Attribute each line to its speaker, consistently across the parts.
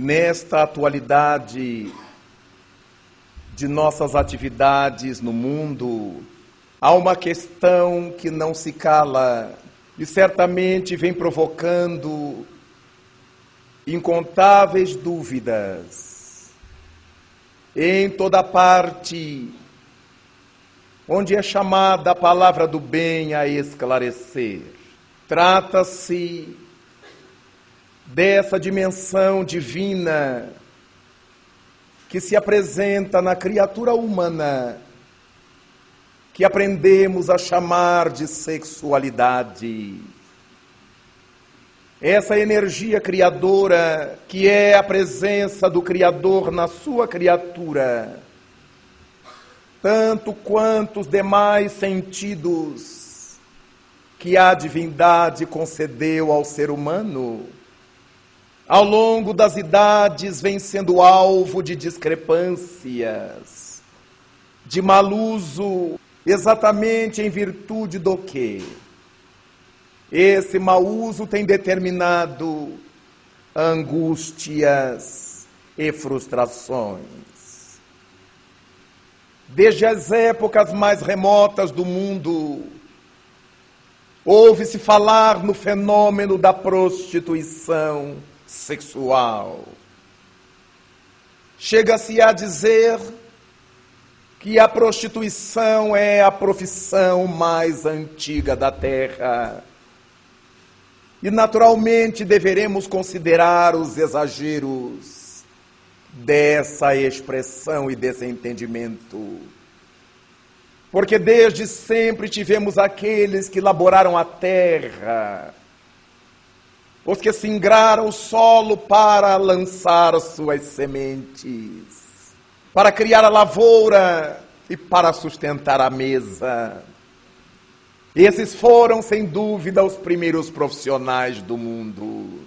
Speaker 1: nesta atualidade de nossas atividades no mundo, há uma questão que não se cala e certamente vem provocando incontáveis dúvidas em toda parte onde é chamada a palavra do bem a esclarecer. Trata-se dessa dimensão divina que se apresenta na criatura humana, que aprendemos a chamar de sexualidade. Essa energia criadora, que é a presença do Criador na sua criatura, tanto quanto os demais sentidos que a divindade concedeu ao ser humano ao longo das idades vem sendo alvo de discrepâncias, de mal uso, exatamente em virtude do que? Esse mau uso tem determinado angústias e frustrações. Desde as épocas mais remotas do mundo, ouve-se falar no fenômeno da prostituição sexual. Chega-se a dizer que a prostituição é a profissão mais antiga da terra. E naturalmente deveremos considerar os exageros dessa expressão e desse entendimento. Porque desde sempre tivemos aqueles que laboraram a terra, os que singraram o solo para lançar suas sementes, para criar a lavoura e para sustentar a mesa. Esses foram, sem dúvida, os primeiros profissionais do mundo.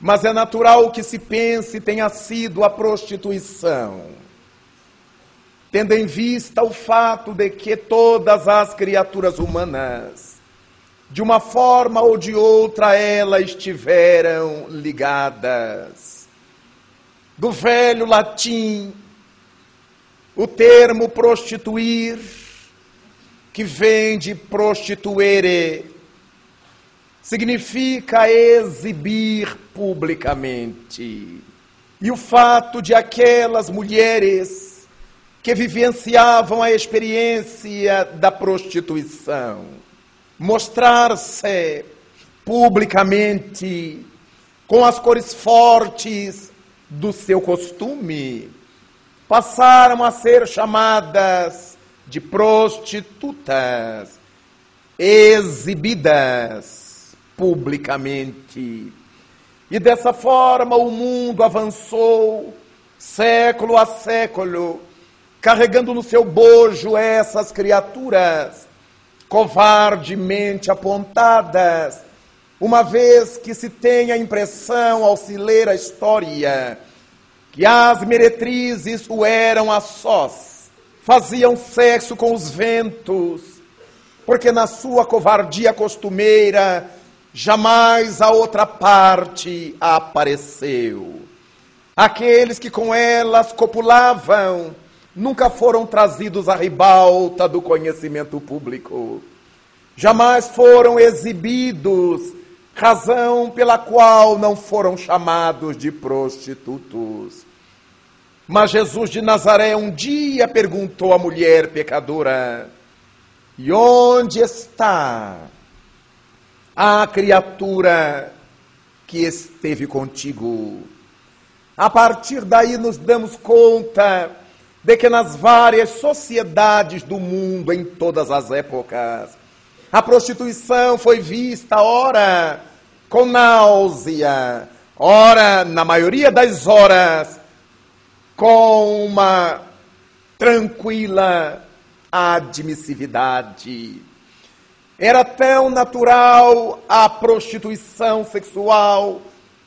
Speaker 1: Mas é natural que se pense tenha sido a prostituição, tendo em vista o fato de que todas as criaturas humanas de uma forma ou de outra elas estiveram ligadas. Do velho latim, o termo prostituir, que vem de prostituere, significa exibir publicamente. E o fato de aquelas mulheres que vivenciavam a experiência da prostituição mostrar-se publicamente com as cores fortes do seu costume, passaram a ser chamadas de prostitutas, exibidas publicamente. E dessa forma o mundo avançou, século a século, carregando no seu bojo essas criaturas covardemente apontadas, uma vez que se tem a impressão, ao se ler a história, que as meretrizes o eram a sós, faziam sexo com os ventos, porque na sua covardia costumeira jamais a outra parte apareceu. Aqueles que com elas copulavam, nunca foram trazidos à ribalta do conhecimento público, jamais foram exibidos, razão pela qual não foram chamados de prostitutos. Mas Jesus de Nazaré um dia perguntou à mulher pecadora: E onde está a criatura que esteve contigo? A partir daí nos damos conta de que nas várias sociedades do mundo, em todas as épocas, a prostituição foi vista, ora, com náusea, ora, na maioria das horas, com uma tranquila admissividade. Era tão natural a prostituição sexual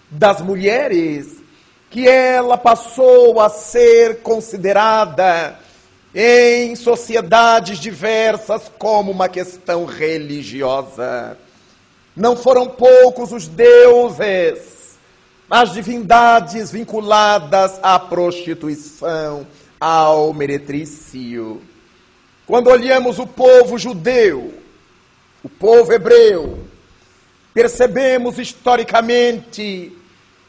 Speaker 1: das mulheres que ela passou a ser considerada em sociedades diversas como uma questão religiosa. Não foram poucos os deuses as divindades vinculadas à prostituição, ao meretrício. Quando olhamos o povo judeu, o povo hebreu, percebemos historicamente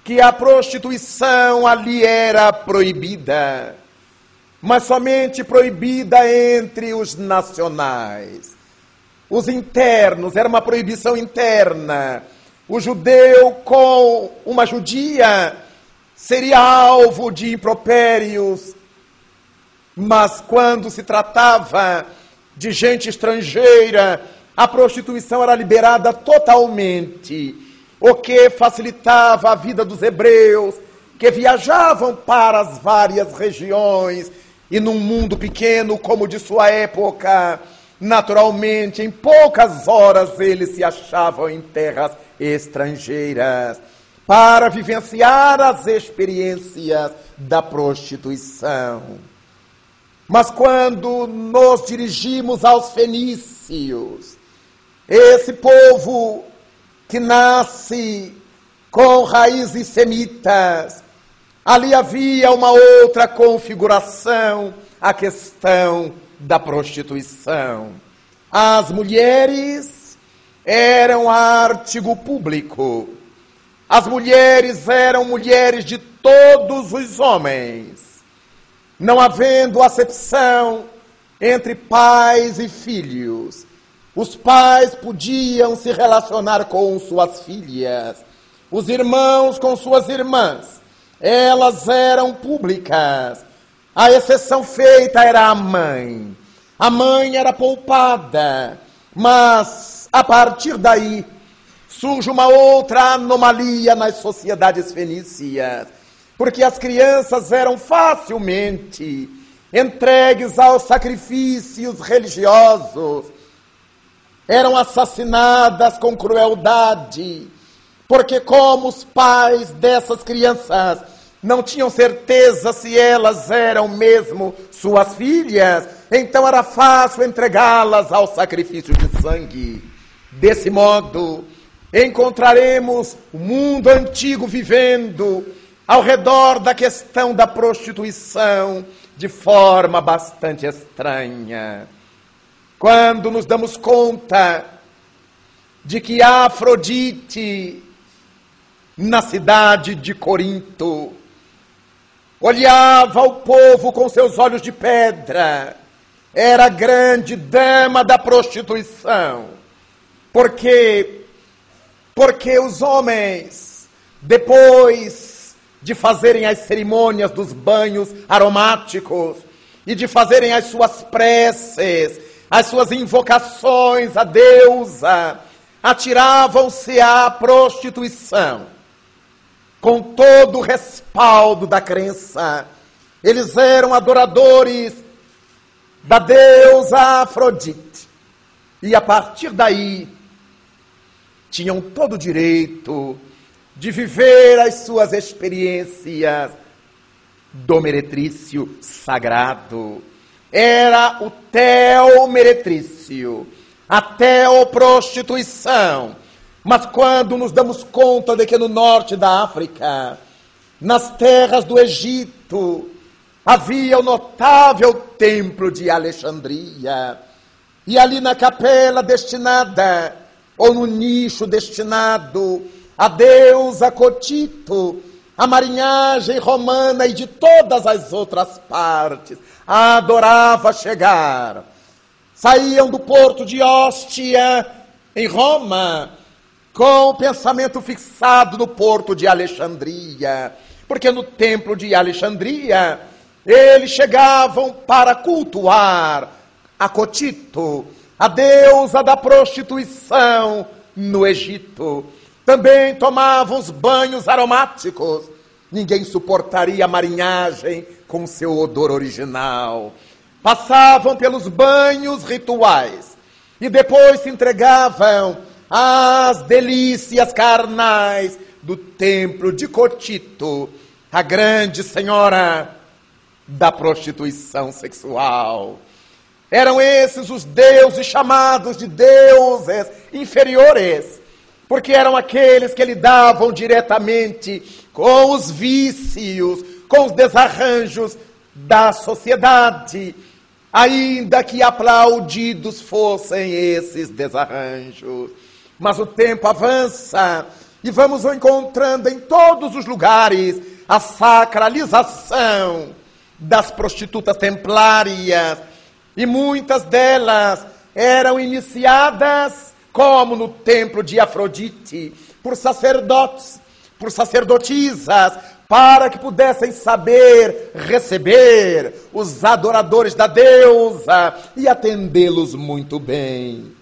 Speaker 1: que a prostituição ali era proibida, mas somente proibida entre os nacionais. Os internos, era uma proibição interna. O judeu com uma judia seria alvo de impropérios, mas quando se tratava de gente estrangeira, a prostituição era liberada totalmente, o que facilitava a vida dos hebreus, que viajavam para as várias regiões e num mundo pequeno como de sua época, naturalmente, em poucas horas eles se achavam em terras estrangeiras para vivenciar as experiências da prostituição. Mas quando nos dirigimos aos fenícios, esse povo que nasce com raízes semitas, ali havia uma outra configuração, a questão da prostituição. As mulheres eram artigo público. As mulheres eram mulheres de todos os homens, não havendo acepção entre pais e filhos. Os pais podiam se relacionar com suas filhas, os irmãos com suas irmãs. Elas eram públicas. A exceção feita era a mãe. A mãe era poupada, mas a partir daí surge uma outra anomalia nas sociedades fenícias, porque as crianças eram facilmente entregues aos sacrifícios religiosos eram assassinadas com crueldade, porque, como os pais dessas crianças não tinham certeza se elas eram mesmo suas filhas, então era fácil entregá-las ao sacrifício de sangue. Desse modo, encontraremos o mundo antigo vivendo ao redor da questão da prostituição de forma bastante estranha. Quando nos damos conta de que Afrodite, na cidade de Corinto, olhava o povo com seus olhos de pedra, era a grande dama da prostituição. Porque porque os homens depois de fazerem as cerimônias dos banhos aromáticos e de fazerem as suas preces, as suas invocações a deusa, atiravam-se à prostituição. Com todo o respaldo da crença, eles eram adoradores da deusa Afrodite. E a partir daí, tinham todo o direito de viver as suas experiências do meretrício sagrado era o teomeretrício, a teoprostituição. Mas quando nos damos conta de que no norte da África, nas terras do Egito, havia o notável templo de Alexandria, e ali na capela destinada, ou no nicho destinado a deusa Cotito, a marinhagem romana e de todas as outras partes adorava chegar. Saíam do porto de Ostia, em Roma, com o pensamento fixado no porto de Alexandria, porque no templo de Alexandria eles chegavam para cultuar a Cotito, a deusa da prostituição no Egito. Também tomavam os banhos aromáticos. Ninguém suportaria a marinhagem com seu odor original. Passavam pelos banhos rituais e depois se entregavam às delícias carnais do templo de Cotito, a grande senhora da prostituição sexual. Eram esses os deuses chamados de deuses inferiores, porque eram aqueles que lidavam diretamente com os vícios, com os desarranjos da sociedade, ainda que aplaudidos fossem esses desarranjos. Mas o tempo avança e vamos encontrando em todos os lugares a sacralização das prostitutas templárias, e muitas delas eram iniciadas, como no templo de Afrodite, por sacerdotes, por sacerdotisas, para que pudessem saber receber os adoradores da deusa e atendê-los muito bem.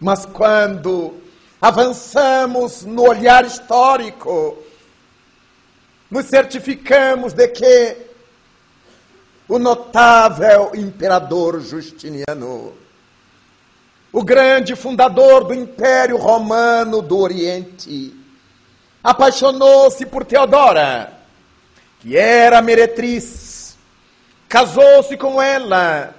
Speaker 1: Mas quando avançamos no olhar histórico, nos certificamos de que o notável imperador Justiniano, o grande fundador do Império Romano do Oriente, apaixonou-se por Teodora, que era meretriz, casou-se com ela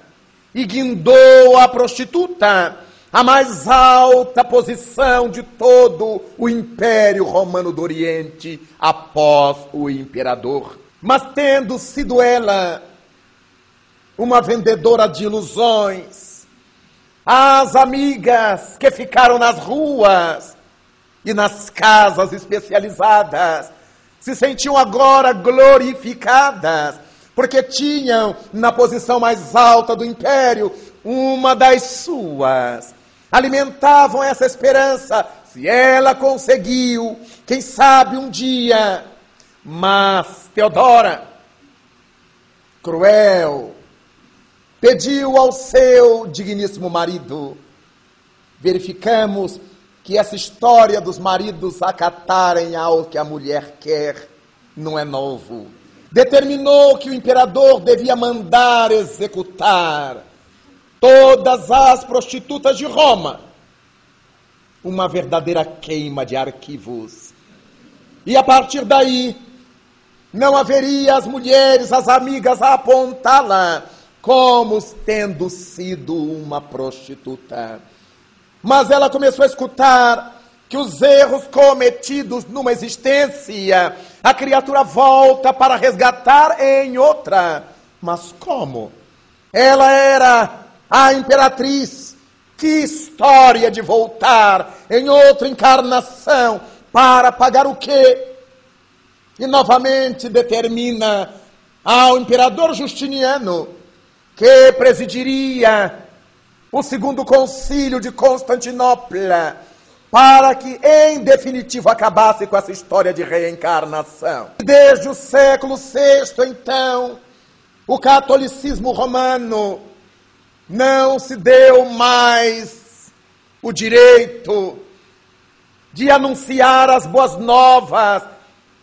Speaker 1: e guindou a prostituta a mais alta posição de todo o Império Romano do Oriente após o imperador. Mas tendo sido ela uma vendedora de ilusões, as amigas que ficaram nas ruas e nas casas especializadas se sentiam agora glorificadas, porque tinham na posição mais alta do império uma das suas. Alimentavam essa esperança, se ela conseguiu, quem sabe um dia. Mas Teodora, cruel, pediu ao seu digníssimo marido. Verificamos que essa história dos maridos acatarem ao que a mulher quer não é novo. Determinou que o imperador devia mandar executar todas as prostitutas de Roma. Uma verdadeira queima de arquivos. E a partir daí, não haveria as mulheres, as amigas a apontá-la como tendo sido uma prostituta. Mas ela começou a escutar que os erros cometidos numa existência, a criatura volta para resgatar em outra. Mas como? Ela era a imperatriz. Que história de voltar em outra encarnação para pagar o quê? E novamente determina ao imperador Justiniano que presidiria o segundo concílio de Constantinopla, para que, em definitivo, acabasse com essa história de reencarnação. Desde o século VI, então, o catolicismo romano não se deu mais o direito de anunciar as boas novas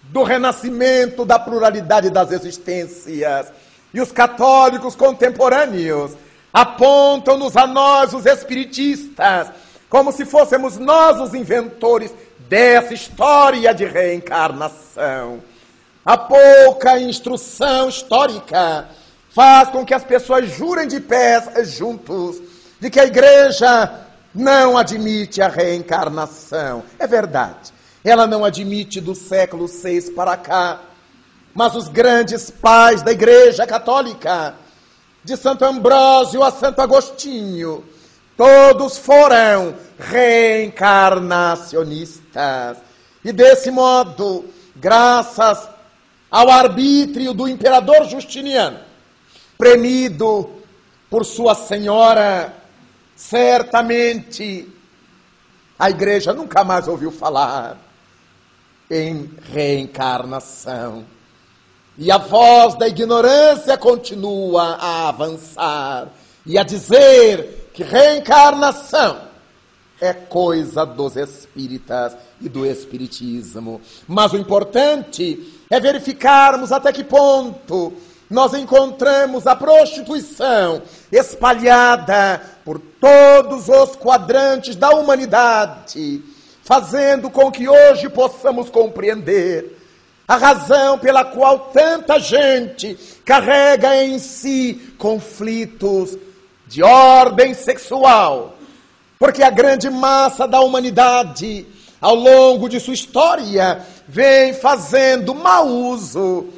Speaker 1: do renascimento da pluralidade das existências e os católicos contemporâneos apontam-nos a nós, os espiritistas, como se fôssemos nós os inventores dessa história de reencarnação. A pouca instrução histórica faz com que as pessoas jurem de pés juntos de que a igreja não admite a reencarnação. É verdade. Ela não admite do século VI para cá mas os grandes pais da Igreja Católica, de Santo Ambrósio a Santo Agostinho, todos foram reencarnacionistas. E desse modo, graças ao arbítrio do imperador Justiniano, premido por sua senhora, certamente a igreja nunca mais ouviu falar em reencarnação. E a voz da ignorância continua a avançar e a dizer que reencarnação é coisa dos espíritas e do espiritismo. Mas o importante é verificarmos até que ponto nós encontramos a prostituição espalhada por todos os quadrantes da humanidade, fazendo com que hoje possamos compreender a razão pela qual tanta gente carrega em si conflitos de ordem sexual. Porque a grande massa da humanidade ao longo de sua história, vem fazendo mau uso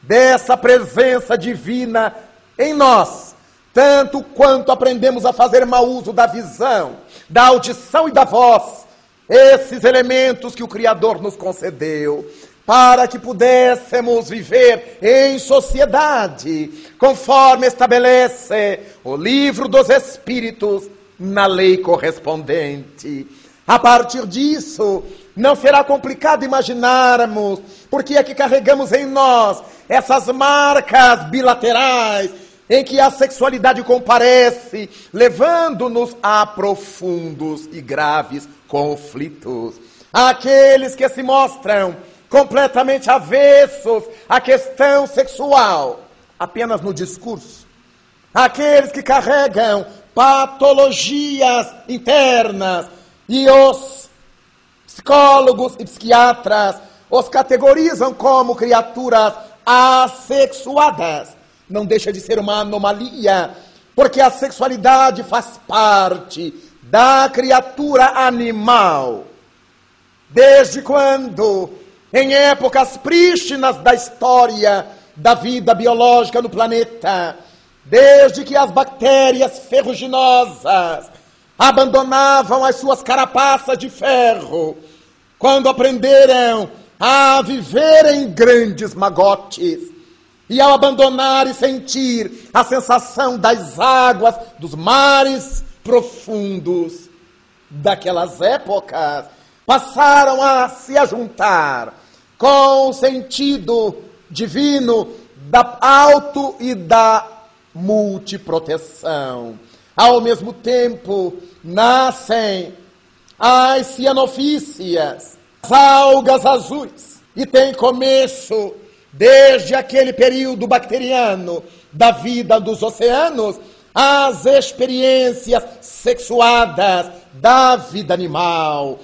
Speaker 1: dessa presença divina em nós, tanto quanto aprendemos a fazer mau uso da visão, da audição e da voz, esses elementos que o Criador nos concedeu, para que pudéssemos viver em sociedade, conforme estabelece o livro dos Espíritos na lei correspondente. A partir disso, não será complicado imaginarmos porque é que carregamos em nós essas marcas bilaterais em que a sexualidade comparece, levando-nos a profundos e graves conflitos. Aqueles que se mostram completamente avessos à questão sexual, apenas no discurso. Aqueles que carregam patologias internas e os psicólogos e psiquiatras os categorizam como criaturas assexuadas. Não deixa de ser uma anomalia, porque a sexualidade faz parte da criatura animal. Desde quando, em épocas prístinas da história da vida biológica no planeta, desde que as bactérias ferruginosas abandonavam as suas carapaças de ferro, quando aprenderam a viver em grandes magotes, e ao abandonar e sentir a sensação das águas dos mares profundos daquelas épocas, passaram a se ajuntar com sentido divino da auto e da multiproteção. Ao mesmo tempo, nascem as cianofícias, as algas azuis, e tem começo, desde aquele período bacteriano da vida dos oceanos, as experiências sexuadas da vida animal,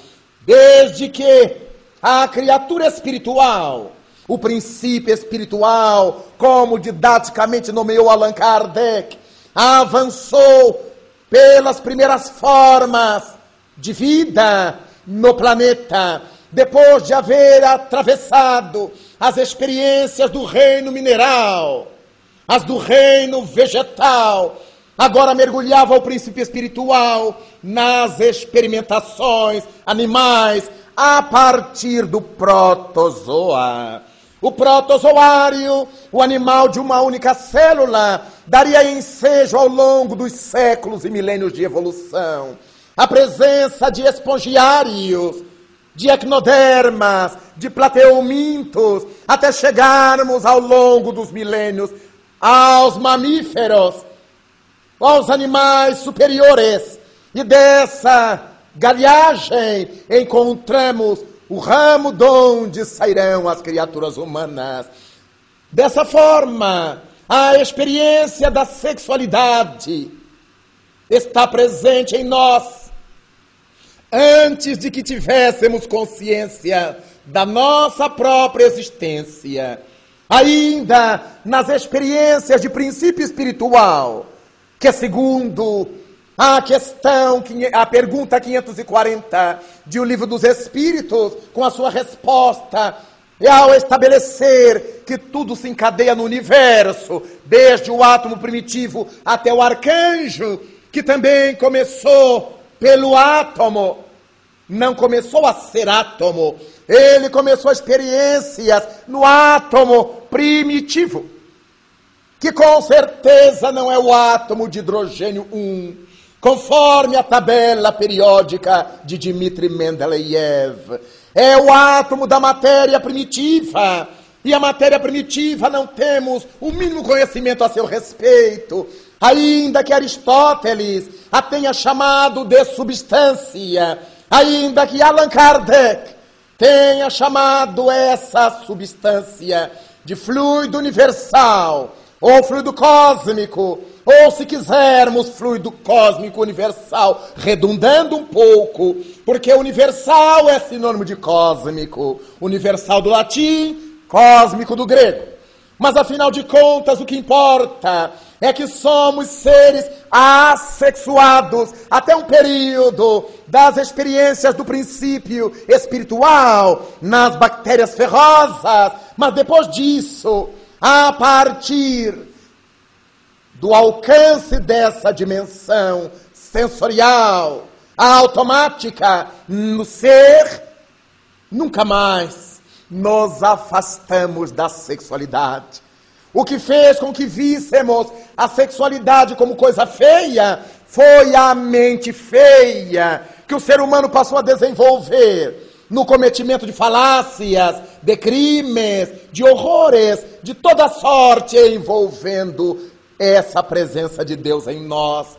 Speaker 1: desde que a criatura espiritual, o princípio espiritual, como didaticamente nomeou Allan Kardec, avançou pelas primeiras formas de vida no planeta, depois de haver atravessado as experiências do reino mineral, as do reino vegetal, agora mergulhava o princípio espiritual nas experimentações animais a partir do protozoa. O protozoário, o animal de uma única célula, daria ensejo ao longo dos séculos e milênios de evolução. A presença de espongiários, de ecnodermas, de plateumintos, até chegarmos ao longo dos milênios aos mamíferos, aos animais superiores. E dessa galhagem encontramos o ramo de onde sairão as criaturas humanas. Dessa forma, a experiência da sexualidade está presente em nós antes de que tivéssemos consciência da nossa própria existência. Ainda nas experiências de princípio espiritual, que segundo a questão, a pergunta 540 de O Livro dos Espíritos, com a sua resposta, e ao estabelecer que tudo se encadeia no universo, desde o átomo primitivo até o arcanjo, que também começou pelo átomo, não começou a ser átomo, ele começou experiências no átomo primitivo, que com certeza não é o átomo de hidrogênio 1, conforme a tabela periódica de Dmitri Mendeleev. É o átomo da matéria primitiva. E a matéria primitiva não temos o mínimo conhecimento a seu respeito. Ainda que Aristóteles a tenha chamado de substância, ainda que Allan Kardec tenha chamado essa substância de fluido universal ou fluido cósmico, ou se quisermos, fluido cósmico universal, redundando um pouco, porque universal é sinônimo de cósmico, universal do latim, cósmico do grego. Mas afinal de contas, o que importa é que somos seres assexuados até um período das experiências do princípio espiritual nas bactérias ferrosas, mas depois disso, a partir do alcance dessa dimensão sensorial, automática no ser, nunca mais nos afastamos da sexualidade. O que fez com que víssemos a sexualidade como coisa feia foi a mente feia que o ser humano passou a desenvolver no cometimento de falácias, de crimes, de horrores, de toda sorte envolvendo essa presença de Deus em nós.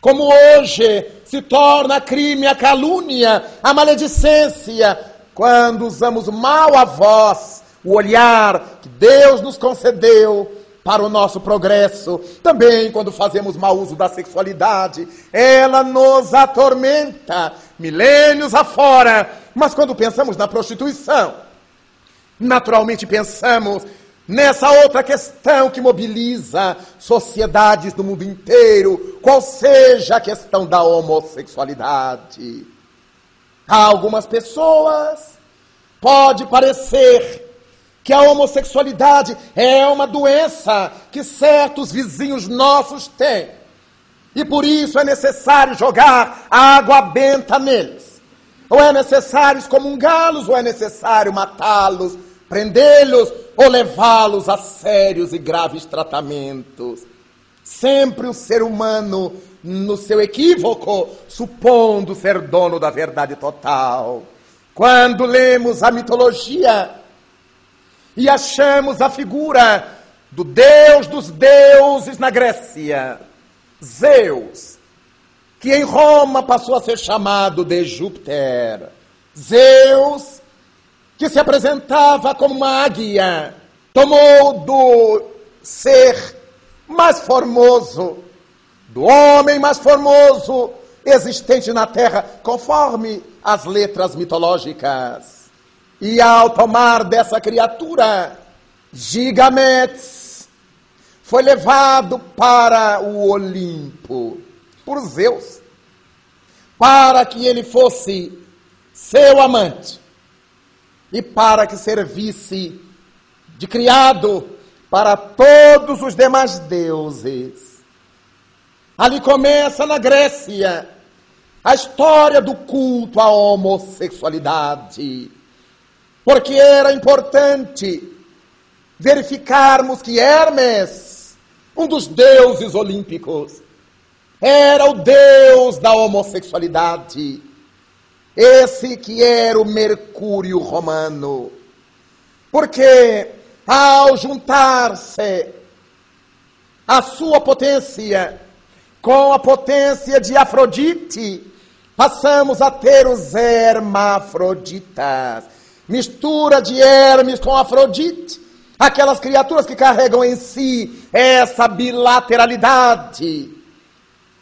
Speaker 1: Como hoje se torna crime a calúnia, a maledicência, quando usamos mal a voz, o olhar que Deus nos concedeu para o nosso progresso. Também quando fazemos mau uso da sexualidade, ela nos atormenta milênios afora. Mas quando pensamos na prostituição, naturalmente pensamos nessa outra questão que mobiliza sociedades do mundo inteiro, qual seja a questão da homossexualidade. A algumas pessoas pode parecer que a homossexualidade é uma doença que certos vizinhos nossos têm. E por isso é necessário jogar água benta neles. Ou é necessário excomungá-los, ou é necessário matá-los prendê-los ou levá-los a sérios e graves tratamentos. Sempre o ser humano, no seu equívoco, supondo ser dono da verdade total. Quando lemos a mitologia e achamos a figura do Deus dos deuses na Grécia, Zeus, que em Roma passou a ser chamado de Júpiter. Zeus que se apresentava como uma águia, tomou do ser mais formoso, do homem mais formoso existente na terra, conforme as letras mitológicas. E ao tomar dessa criatura, Gigametes foi levado para o Olimpo por Zeus, para que ele fosse seu amante e para que servisse de criado para todos os demais deuses. Ali começa na Grécia a história do culto à homossexualidade, porque era importante verificarmos que Hermes, um dos deuses olímpicos, era o deus da homossexualidade. Esse que era o Mercúrio romano. Porque ao juntar-se a sua potência com a potência de Afrodite, passamos a ter os hermafroditas. Mistura de Hermes com Afrodite, aquelas criaturas que carregam em si essa bilateralidade.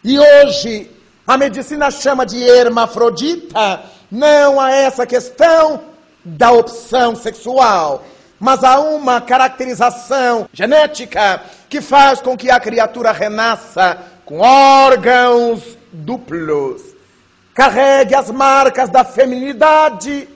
Speaker 1: E hoje a medicina chama de hermafrodita. Não a essa questão da opção sexual, mas a uma caracterização genética que faz com que a criatura renasça com órgãos duplos, carregue as marcas da feminilidade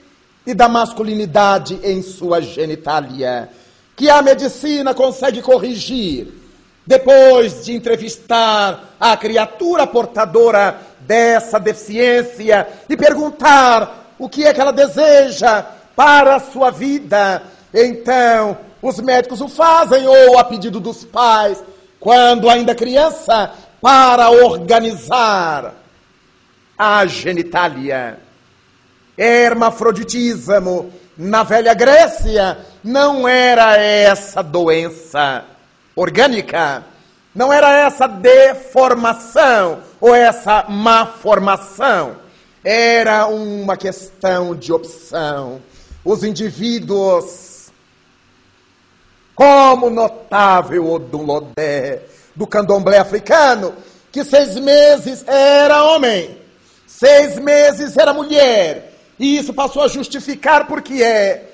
Speaker 1: e da masculinidade em sua genitália, que a medicina consegue corrigir depois de entrevistar a criatura portadora dessa deficiência e perguntar o que é que ela deseja para a sua vida, então os médicos o fazem ou a pedido dos pais, quando ainda criança, para organizar a genitália. Hermafroditismo na velha Grécia não era essa doença orgânica. Não era essa deformação ou essa má formação. Era uma questão de opção. Os indivíduos, como notável Odulodé, do candomblé africano, que seis meses era homem, seis meses era mulher. E isso passou a justificar porque é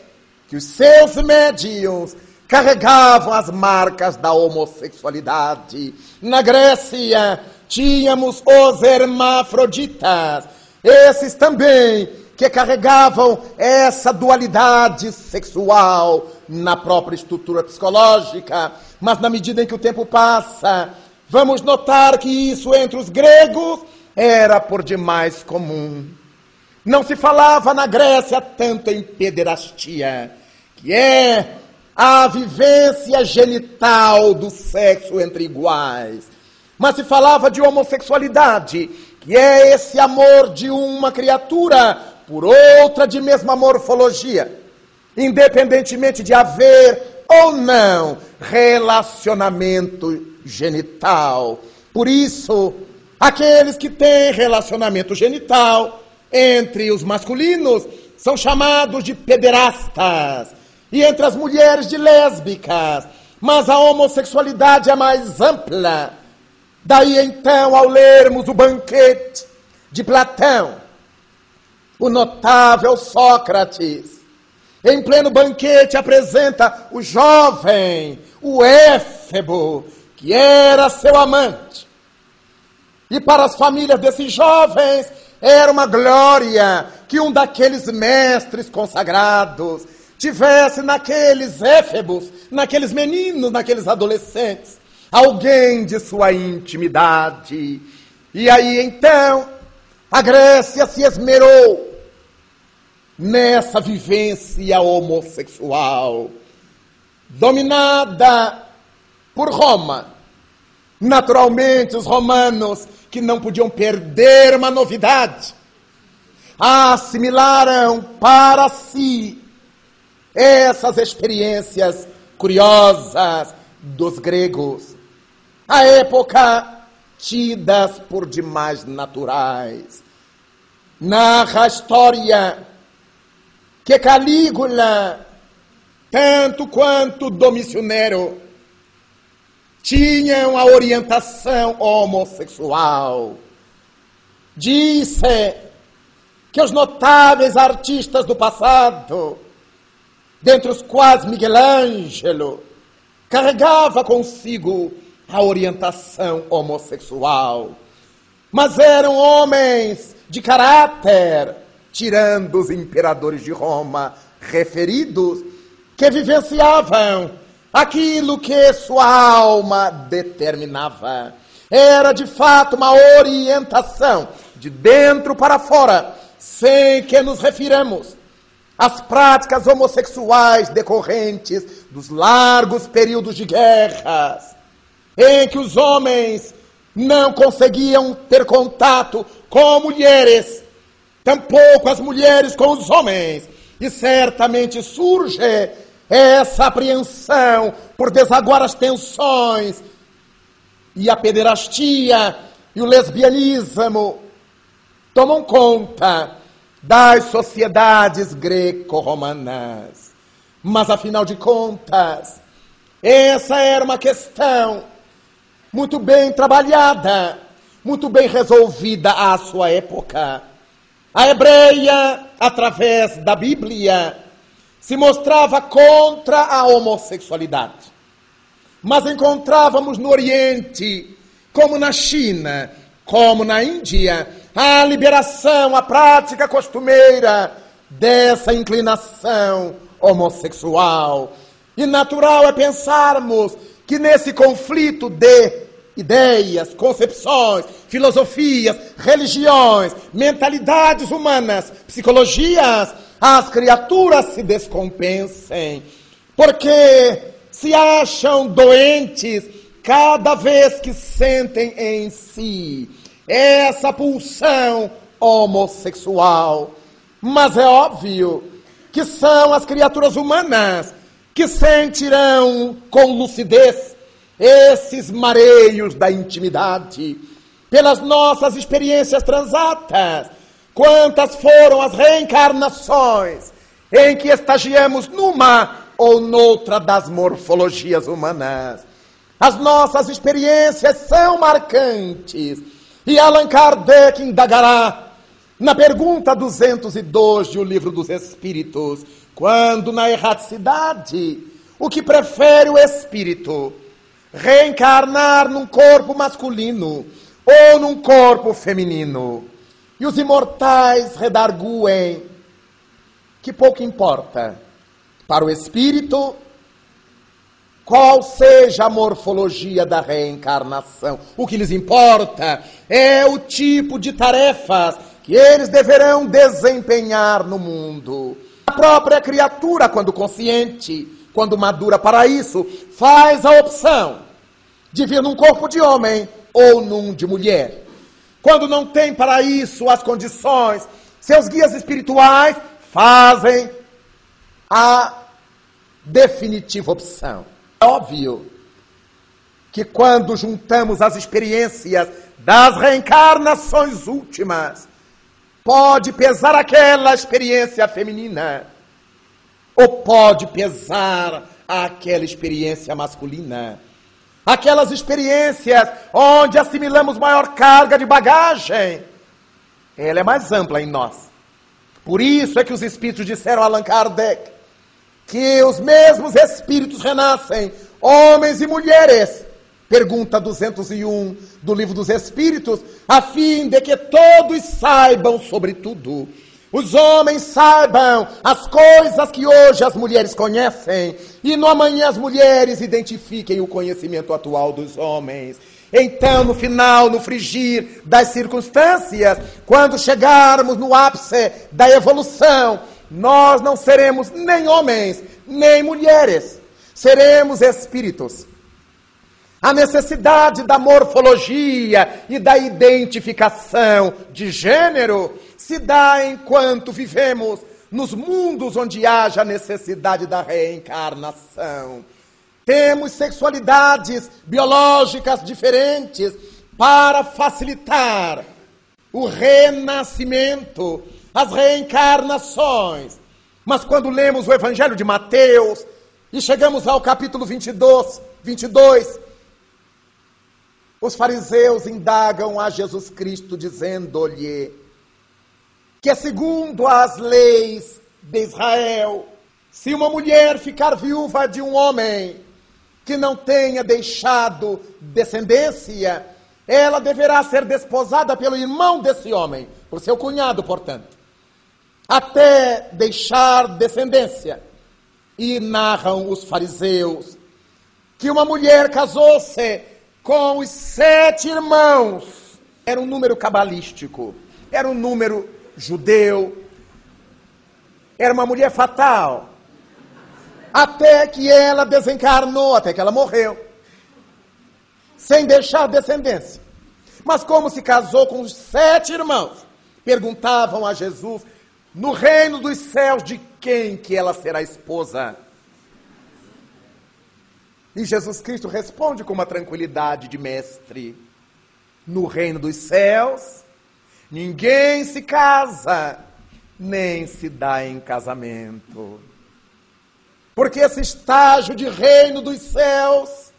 Speaker 1: que os seus médiums carregavam as marcas da homossexualidade. Na Grécia, tínhamos os hermafroditas, esses também que carregavam essa dualidade sexual na própria estrutura psicológica. Mas na medida em que o tempo passa, vamos notar que isso entre os gregos era por demais comum. Não se falava na Grécia tanto em pederastia, que é a vivência genital do sexo entre iguais. Mas se falava de homossexualidade, que é esse amor de uma criatura por outra de mesma morfologia, independentemente de haver ou não relacionamento genital. Por isso, aqueles que têm relacionamento genital entre os masculinos são chamados de pederastas, e entre as mulheres de lésbicas. Mas a homossexualidade é mais ampla. Daí então, ao lermos o banquete de Platão, o notável Sócrates, em pleno banquete apresenta o jovem, o Éfebo, que era seu amante. E para as famílias desses jovens era uma glória que um daqueles mestres consagrados tivesse naqueles éfebos, naqueles meninos, naqueles adolescentes, alguém de sua intimidade. E aí então, a Grécia se esmerou nessa vivência homossexual, dominada por Roma. Naturalmente, os romanos, que não podiam perder uma novidade, assimilaram para si essas experiências curiosas dos gregos, a época tidas por demais naturais. Narra a história que Calígula, tanto quanto Domício Nero, tinham a orientação homossexual. Disse que os notáveis artistas do passado dentre os quais Miguel Ângelo carregava consigo a orientação homossexual. Mas eram homens de caráter, tirando os imperadores de Roma referidos, que vivenciavam aquilo que sua alma determinava. Era de fato uma orientação de dentro para fora, sem que nos refiramos as práticas homossexuais decorrentes dos largos períodos de guerras, em que os homens não conseguiam ter contato com mulheres, tampouco as mulheres com os homens, e certamente surge essa apreensão por desaguar as tensões e a pederastia e o lesbianismo. Tomam conta das sociedades greco-romanas. Mas, afinal de contas, essa era uma questão muito bem trabalhada, muito bem resolvida à sua época. A hebreia, através da Bíblia, se mostrava contra a homossexualidade. Mas encontrávamos no Oriente, como na China, como na Índia, a liberação, a prática costumeira dessa inclinação homossexual. E natural é pensarmos que nesse conflito de ideias, concepções, filosofias, religiões, mentalidades humanas, psicologias, as criaturas se descompensem, porque se acham doentes cada vez que sentem em si essa pulsão homossexual. Mas é óbvio que são as criaturas humanas que sentirão com lucidez esses mareios da intimidade, pelas nossas experiências transatas. Quantas foram as reencarnações em que estagiamos numa ou noutra das morfologias humanas? As nossas experiências são marcantes e Allan Kardec indagará na pergunta 202 de O Livro dos Espíritos, quando na erraticidade O que prefere o espírito? Reencarnar num corpo masculino ou num corpo feminino? E os imortais redarguem que pouco importa para o espírito qual seja a morfologia da reencarnação. O que lhes importa é o tipo de tarefas que eles deverão desempenhar no mundo. A própria criatura, quando consciente, quando madura para isso, faz a opção de vir num corpo de homem ou num de mulher. Quando não tem para isso as condições, seus guias espirituais fazem a definitiva opção. É óbvio que quando juntamos as experiências das reencarnações últimas, pode pesar aquela experiência feminina, ou pode pesar aquela experiência masculina. Aquelas experiências onde assimilamos maior carga de bagagem, ela é mais ampla em nós. Por isso é que os espíritos disseram a Allan Kardec que os mesmos espíritos renascem, homens e mulheres. Pergunta 201 do Livro dos Espíritos, a fim de que todos saibam sobre tudo. Os homens saibam as coisas que hoje as mulheres conhecem, e no amanhã as mulheres identifiquem o conhecimento atual dos homens. Então, no final, no frigir das circunstâncias, quando chegarmos no ápice da evolução, nós não seremos nem homens, nem mulheres. Seremos espíritos. A necessidade da morfologia e da identificação de gênero se dá enquanto vivemos nos mundos onde haja necessidade da reencarnação. Temos sexualidades biológicas diferentes para facilitar o renascimento as reencarnações. Mas quando lemos o Evangelho de Mateus e chegamos ao capítulo 22, 22, os fariseus indagam a Jesus Cristo dizendo-lhe que segundo as leis de Israel, se uma mulher ficar viúva de um homem que não tenha deixado descendência, ela deverá ser desposada pelo irmão desse homem, por seu cunhado, portanto até deixar descendência. E narram os fariseus que uma mulher casou-se com os sete irmãos. Era um número cabalístico, era um número judeu, era uma mulher fatal. Até que ela desencarnou, até que ela morreu, sem deixar descendência. Mas como se casou com os sete irmãos, perguntavam a Jesus: no reino dos céus, de quem que ela será esposa? E Jesus Cristo responde com uma tranquilidade de mestre: No reino dos céus, ninguém se casa, nem se dá em casamento. Porque esse estágio de reino dos céus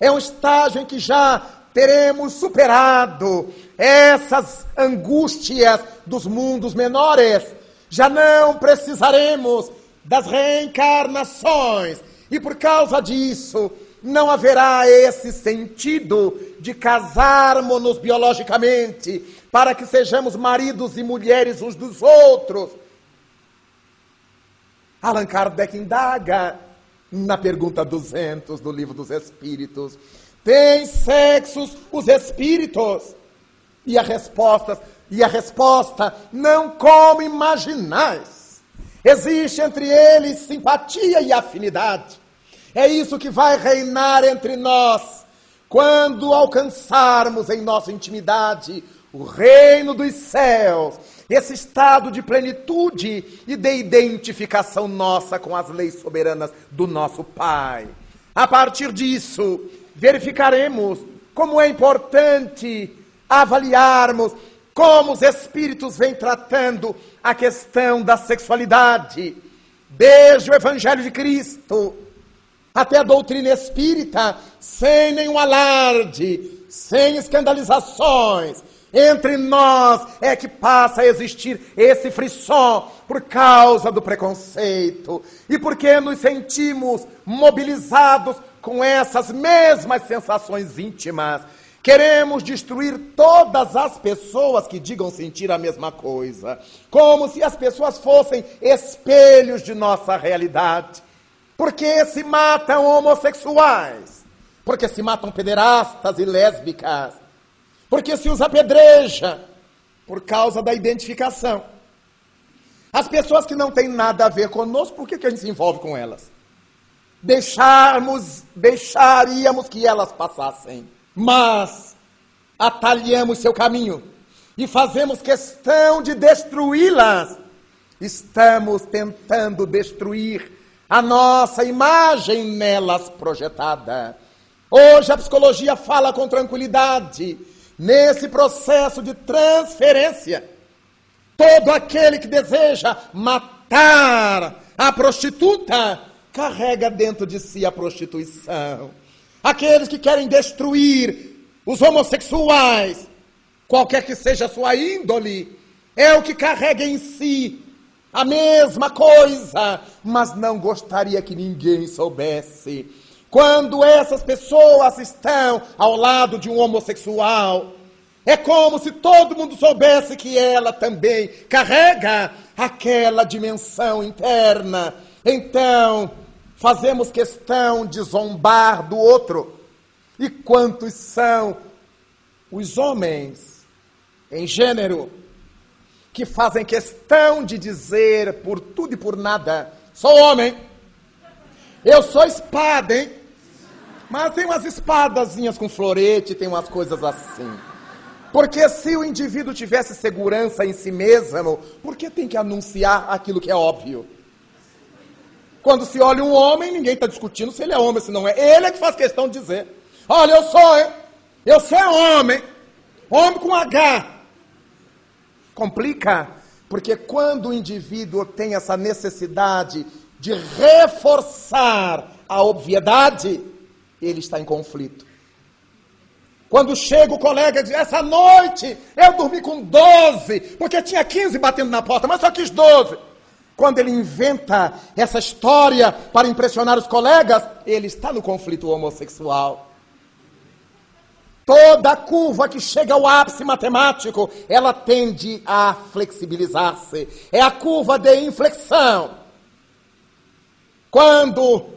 Speaker 1: é um estágio em que já teremos superado essas angústias dos mundos menores. Já não precisaremos das reencarnações. E por causa disso, não haverá esse sentido de casarmos-nos biologicamente para que sejamos maridos e mulheres uns dos outros. Allan Kardec indaga na pergunta 200 do Livro dos Espíritos. Tem sexos os espíritos? E a resposta, e a resposta, não como imaginais. Existe entre eles simpatia e afinidade. É isso que vai reinar entre nós quando alcançarmos em nossa intimidade o reino dos céus, esse estado de plenitude e de identificação nossa com as leis soberanas do nosso Pai. A partir disso, verificaremos como é importante avaliarmos como os espíritos vêm tratando a questão da sexualidade, desde o Evangelho de Cristo até a doutrina espírita, sem nenhum alarde, sem escandalizações, Entre nós é que passa a existir esse frisson por causa do preconceito e porque nos sentimos mobilizados com essas mesmas sensações íntimas. Queremos destruir todas as pessoas que digam sentir a mesma coisa, como se as pessoas fossem espelhos de nossa realidade. Porque se matam homossexuais, porque se matam pederastas e lésbicas, porque se os apedreja por causa da identificação. As pessoas que não têm nada a ver conosco, por que, que a gente se envolve com elas? Deixarmos, deixaríamos que elas passassem, mas atalhamos seu caminho e fazemos questão de destruí-las. Estamos tentando destruir a nossa imagem nelas projetada. Hoje a psicologia fala com tranquilidade Nesse processo de transferência, todo aquele que deseja matar a prostituta carrega dentro de si a prostituição. Aqueles que querem destruir os homossexuais, qualquer que seja a sua índole, é o que carrega em si a mesma coisa, mas não gostaria que ninguém soubesse. Quando essas pessoas estão ao lado de um homossexual, é como se todo mundo soubesse que ela também carrega aquela dimensão interna. Então, fazemos questão de zombar do outro. E quantos são os homens em gênero que fazem questão de dizer por tudo e por nada: sou homem, eu sou espada, hein? Mas tem umas espadazinhas com florete, tem umas coisas assim. Porque se o indivíduo tivesse segurança em si mesmo, por que tem que anunciar aquilo que é óbvio? Quando se olha um homem, ninguém está discutindo se ele é homem ou se não é. Ele é que faz questão de dizer: Olha, eu sou, hein? eu sou homem. Homem com H. Complica, porque quando o indivíduo tem essa necessidade de reforçar a obviedade, ele está em conflito. Quando chega o colega e diz, essa noite eu dormi com 12, porque tinha 15 batendo na porta, mas só quis 12. Quando ele inventa essa história para impressionar os colegas, ele está no conflito homossexual. Toda curva que chega ao ápice matemático, ela tende a flexibilizar-se. É a curva de inflexão. Quando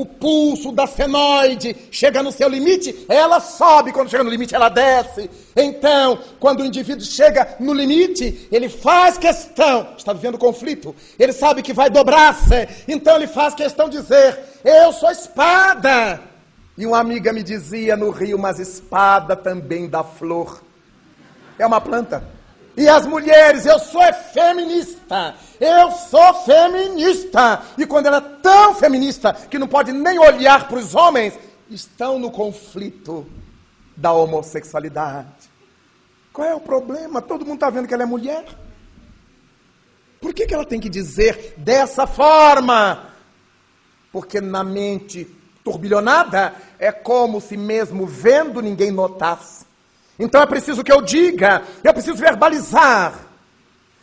Speaker 1: o pulso da senoide chega no seu limite, ela sobe, quando chega no limite, ela desce. Então, quando o indivíduo chega no limite, ele faz questão, está vivendo conflito, ele sabe que vai dobrar-se, então ele faz questão de dizer: Eu sou espada. E uma amiga me dizia no Rio, mas espada também dá flor. É uma planta. E as mulheres, eu sou feminista. Eu sou feminista. E quando ela é tão feminista que não pode nem olhar para os homens, estão no conflito da homossexualidade. Qual é o problema? Todo mundo está vendo que ela é mulher. Por que, que ela tem que dizer dessa forma? Porque na mente turbilhonada é como se mesmo vendo ninguém notasse. Então é preciso que eu diga, eu preciso verbalizar.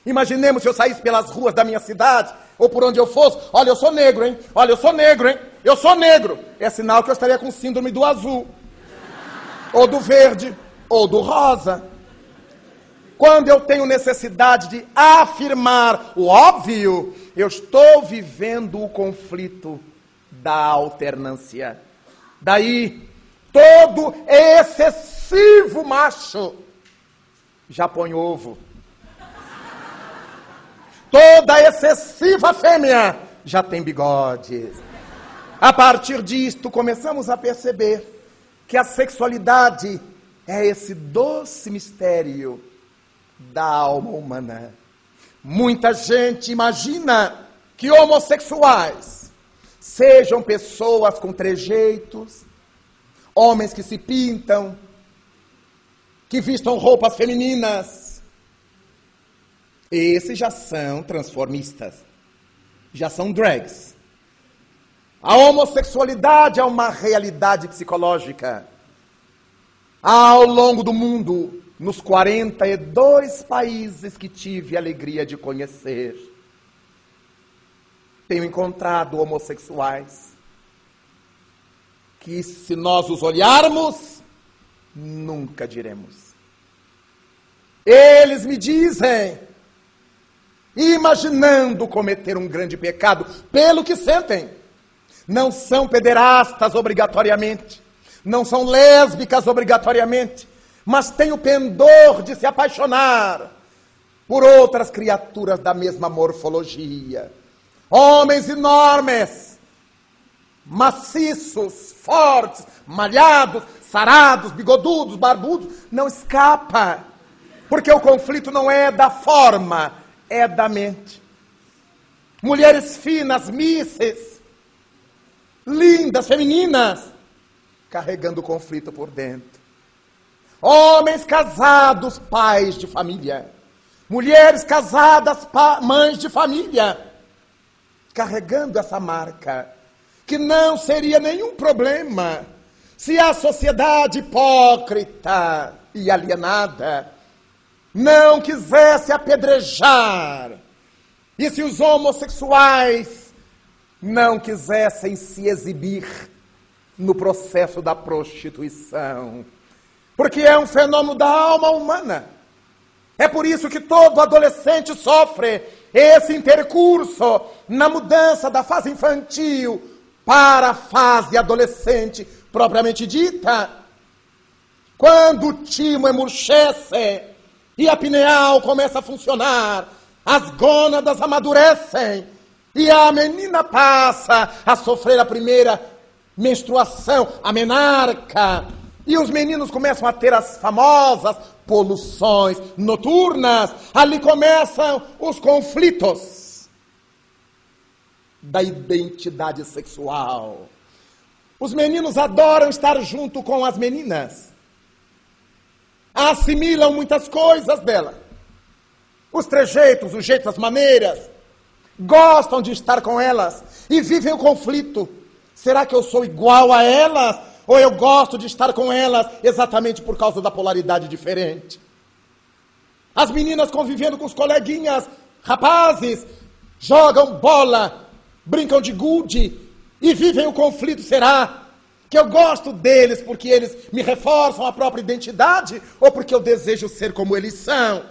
Speaker 1: Imaginemos se eu saísse pelas ruas da minha cidade, ou por onde eu fosse, olha, eu sou negro, hein? Olha, eu sou negro, hein? Eu sou negro. É sinal que eu estaria com síndrome do azul, ou do verde, ou do rosa. Quando eu tenho necessidade de afirmar o óbvio, eu estou vivendo o conflito da alternância. Daí, todo excessivo excessivo macho já põe ovo. Toda excessiva fêmea já tem bigode. A partir disto, começamos a perceber que a sexualidade é esse doce mistério da alma humana. Muita gente imagina que homossexuais sejam pessoas com trejeitos, homens que se pintam, que vistam roupas femininas. Esses já são transformistas, já são drags. A homossexualidade é uma realidade psicológica. Ao longo do mundo, nos 42 países que tive a alegria de conhecer, tenho encontrado homossexuais que, se nós os olharmos, nunca diremos. Eles me dizem, imaginando cometer um grande pecado, pelo que sentem. Não são pederastas obrigatoriamente, não são lésbicas obrigatoriamente, mas têm o pendor de se apaixonar por outras criaturas da mesma morfologia. Homens enormes, maciços, fortes, malhados, sarados, bigodudos, barbudos, não escapa. Porque o conflito não é da forma, é da mente. Mulheres finas, misses, lindas, femininas, carregando o conflito por dentro. Homens casados, pais de família. Mulheres casadas, mães de família. Carregando essa marca. Que não seria nenhum problema se a sociedade hipócrita e alienada não quisesse apedrejar, e se os homossexuais não quisessem se exibir no processo da prostituição, porque é um fenômeno da alma humana. É por isso que todo adolescente sofre esse intercurso na mudança da fase infantil para a fase adolescente propriamente dita. Quando o timo emurchece, e a pineal começa a funcionar, as gônadas amadurecem e a menina passa a sofrer a primeira menstruação, a menarca. E os meninos começam a ter as famosas poluições noturnas. Ali começam os conflitos da identidade sexual. Os meninos adoram estar junto com as meninas assimilam muitas coisas dela. Os trejeitos, os jeitos, as maneiras. Gostam de estar com elas e vivem o conflito. Será que eu sou igual a elas? Ou eu gosto de estar com elas exatamente por causa da polaridade diferente? As meninas convivendo com os coleguinhas, rapazes, jogam bola, brincam de gude e vivem o conflito. Será que eu gosto deles porque eles me reforçam a própria identidade ou porque eu desejo ser como eles são?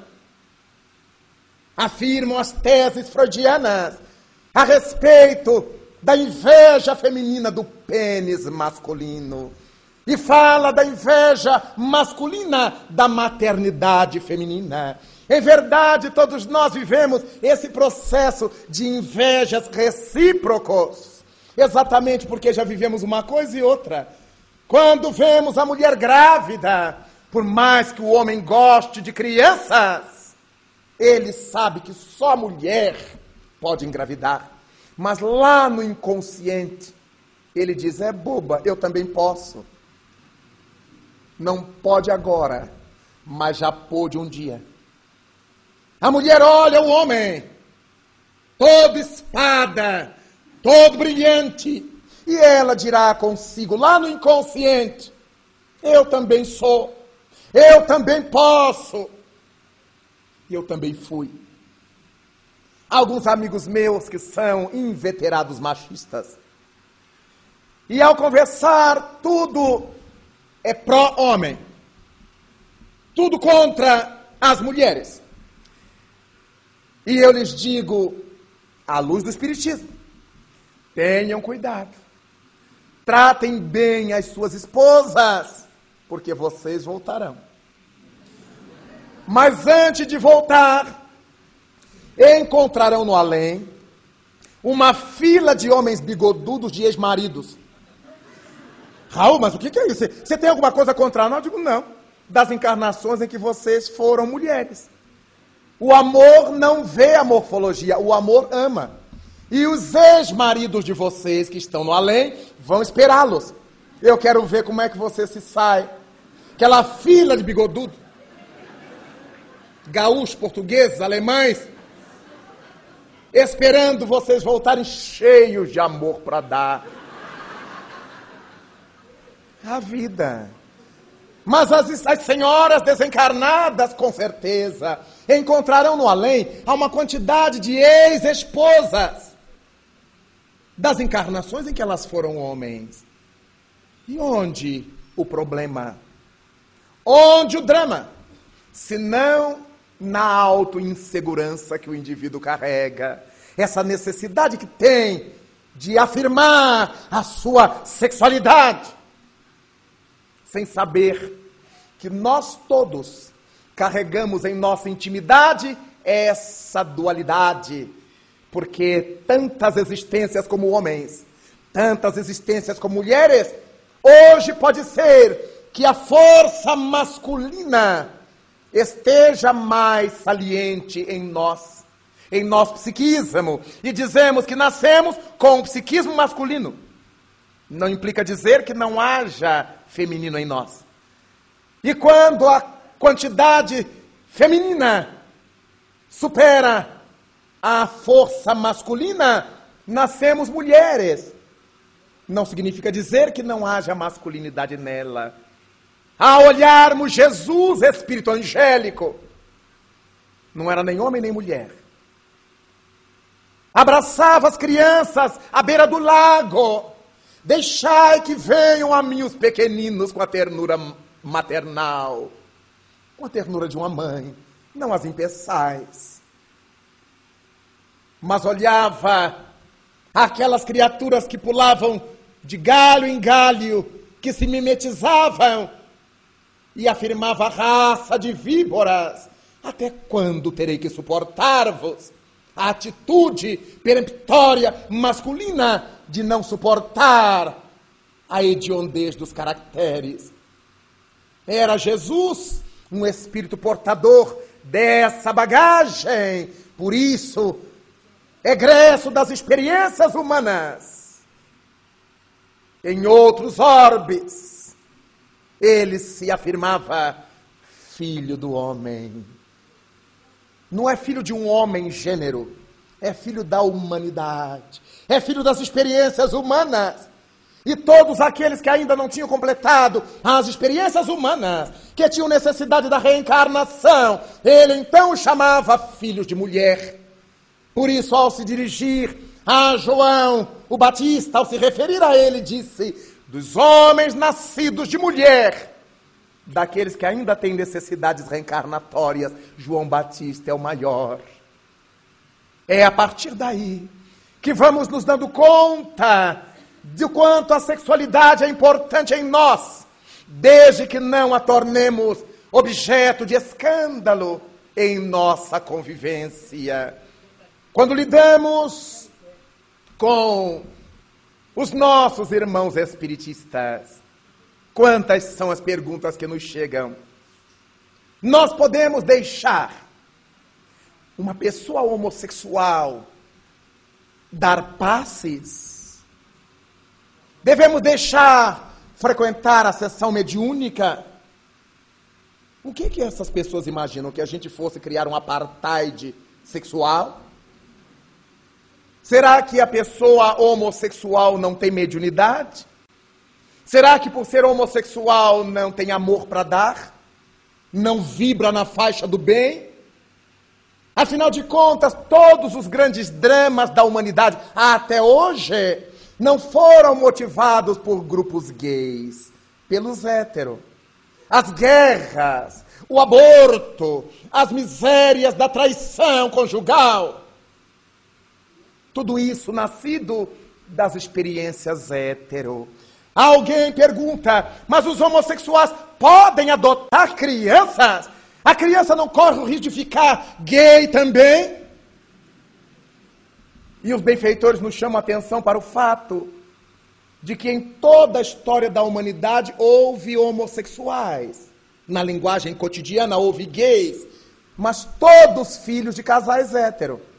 Speaker 1: Afirmam as teses freudianas a respeito da inveja feminina do pênis masculino. E fala da inveja masculina da maternidade feminina. Em verdade, todos nós vivemos esse processo de invejas recíprocos. Exatamente porque já vivemos uma coisa e outra. Quando vemos a mulher grávida, por mais que o homem goste de crianças, ele sabe que só a mulher pode engravidar. Mas lá no inconsciente, ele diz: é boba, eu também posso. Não pode agora, mas já pôde um dia. A mulher olha o homem, toda espada, todo brilhante. E ela dirá consigo, lá no inconsciente: Eu também sou, eu também posso. E eu também fui. Alguns amigos meus que são inveterados machistas. E ao conversar, tudo é pró-homem. Tudo contra as mulheres. E eu lhes digo, à luz do Espiritismo, Tenham cuidado. Tratem bem as suas esposas, porque vocês voltarão. Mas antes de voltar, encontrarão no além uma fila de homens bigodudos de ex-maridos. Raul, mas o que é isso? Você tem alguma coisa contra nós? Eu digo, não. Das encarnações em que vocês foram mulheres. O amor não vê a morfologia, o amor ama. E os ex-maridos de vocês que estão no além vão esperá-los. Eu quero ver como é que você se sai. Aquela fila de bigodudo. Gaúchos, portugueses, alemães. Esperando vocês voltarem cheios de amor para dar. A vida. Mas as, as senhoras desencarnadas, com certeza, encontrarão no além uma quantidade de ex-esposas das encarnações em que elas foram homens. E onde o problema? Onde o drama? Se não na auto-insegurança que o indivíduo carrega, essa necessidade que tem de afirmar a sua sexualidade, sem saber que nós todos carregamos em nossa intimidade essa dualidade, porque tantas existências como homens, tantas existências como mulheres, hoje pode ser que a força masculina esteja mais saliente em nós, em nosso psiquismo, e dizemos que nascemos com o psiquismo masculino. Não implica dizer que não haja feminino em nós. E quando a quantidade feminina supera a força masculina, nascemos mulheres. Não significa dizer que não haja masculinidade nela. A olharmos Jesus, espírito angélico, não era nem homem nem mulher. Abraçava as crianças à beira do lago. Deixai que venham a mim os pequeninos com a ternura maternal, com a ternura de uma mãe, não as impeçais. Mas olhava aquelas criaturas que pulavam de galho em galho, que se mimetizavam e afirmava raça de víboras. Até quando terei que suportar-vos? A atitude peremptória masculina de não suportar a hediondez dos caracteres. Era Jesus um espírito portador dessa bagagem. Por isso, egresso das experiências humanas. Em outros orbes, ele se afirmava filho do homem. Não é filho de um homem gênero, é filho da humanidade, é filho das experiências humanas. E todos aqueles que ainda não tinham completado as experiências humanas, que tinham necessidade da reencarnação, ele então chamava filhos de mulher. Por isso, ao se dirigir a João, o Batista, ao se referir a ele, disse: dos homens nascidos de mulher, daqueles que ainda têm necessidades reencarnatórias, João Batista é o maior. É a partir daí que vamos nos dando conta de quanto a sexualidade é importante em nós, desde que não a tornemos objeto de escândalo em nossa convivência. Quando lidamos com os nossos irmãos espiritistas, quantas são as perguntas que nos chegam? Nós podemos deixar uma pessoa homossexual dar passes? Devemos deixar frequentar a sessão mediúnica? O que que essas pessoas imaginam? Que a gente fosse criar um apartheid sexual? Será que a pessoa homossexual não tem mediunidade? Será que por ser homossexual não tem amor para dar? Não vibra na faixa do bem? Afinal de contas, todos os grandes dramas da humanidade até hoje não foram motivados por grupos gays, pelos héteros. As guerras, o aborto, as misérias da traição conjugal. Tudo isso nascido das experiências hétero. Alguém pergunta, mas os homossexuais podem adotar crianças? A criança não corre o risco de ficar gay também? E os benfeitores nos chamam a atenção para o fato de que em toda a história da humanidade houve homossexuais. Na linguagem cotidiana houve gays, mas todos filhos de casais héteros.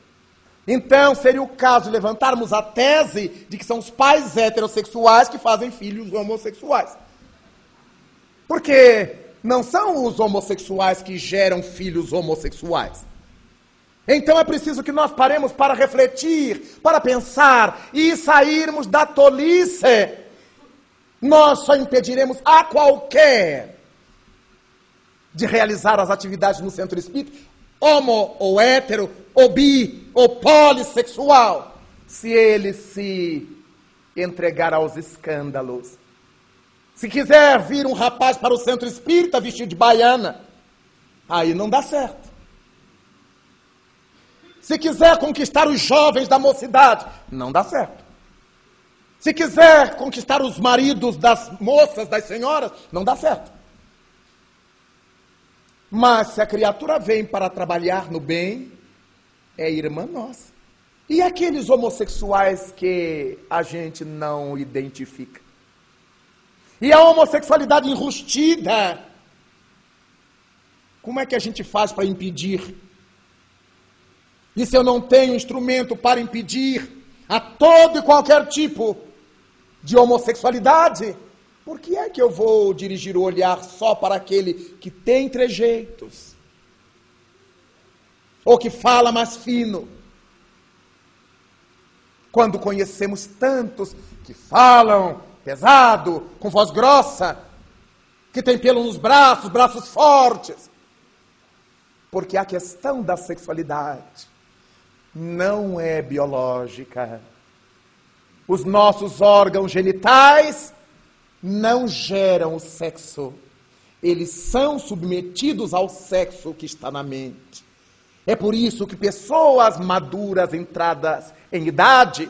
Speaker 1: Então seria o caso levantarmos a tese de que são os pais heterossexuais que fazem filhos homossexuais. Porque não são os homossexuais que geram filhos homossexuais. Então é preciso que nós paremos para refletir, para pensar e sairmos da tolice. Nós só impediremos a qualquer de realizar as atividades no centro espírita, homo ou hétero, ou bi, ou polissexual, se ele se entregar aos escândalos. Se quiser vir um rapaz para o centro espírita vestido de baiana, aí não dá certo. Se quiser conquistar os jovens da mocidade, não dá certo. Se quiser conquistar os maridos das moças, das senhoras, não dá certo. Mas se a criatura vem para trabalhar no bem, é irmã nossa. E aqueles homossexuais que a gente não identifica? E a homossexualidade enrustida? Como é que a gente faz para impedir? E se eu não tenho instrumento para impedir a todo e qualquer tipo de homossexualidade, por que é que eu vou dirigir o olhar só para aquele que tem trejeitos? Ou que fala mais fino? Quando conhecemos tantos que falam pesado, com voz grossa, que tem pelo nos braços, braços fortes. Porque a questão da sexualidade não é biológica. Os nossos órgãos genitais não geram o sexo. Eles são submetidos ao sexo que está na mente. É por isso que pessoas maduras, entradas em idade,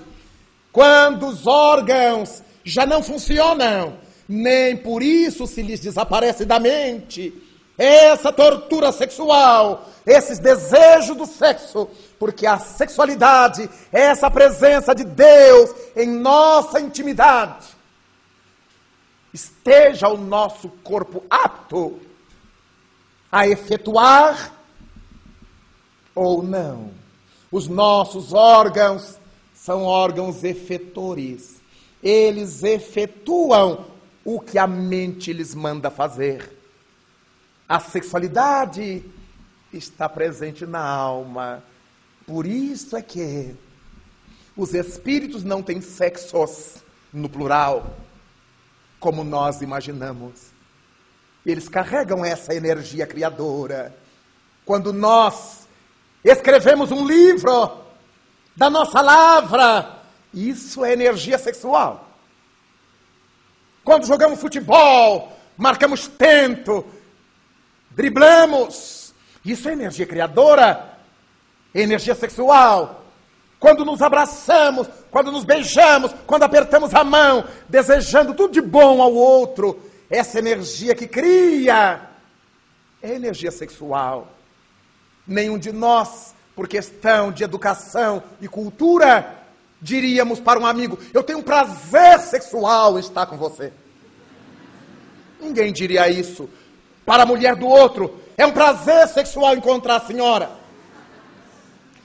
Speaker 1: quando os órgãos já não funcionam, nem por isso se lhes desaparece da mente essa tortura sexual, esses desejos do sexo, porque a sexualidade é essa presença de Deus em nossa intimidade. Esteja o nosso corpo apto a efetuar ou não. Os nossos órgãos são órgãos efetores. Eles efetuam o que a mente lhes manda fazer. A sexualidade está presente na alma. Por isso é que os espíritos não têm sexos no plural, como nós imaginamos. Eles carregam essa energia criadora. Quando nós escrevemos um livro da nossa lavra, isso é energia sexual. Quando jogamos futebol, marcamos tento, driblamos, isso é energia criadora, energia sexual. Quando nos abraçamos, quando nos beijamos, quando apertamos a mão, desejando tudo de bom ao outro, essa energia que cria é energia sexual. Nenhum de nós, por questão de educação e cultura, diríamos para um amigo: Eu tenho um prazer sexual em estar com você. Ninguém diria isso. Para a mulher do outro, é um prazer sexual encontrar a senhora.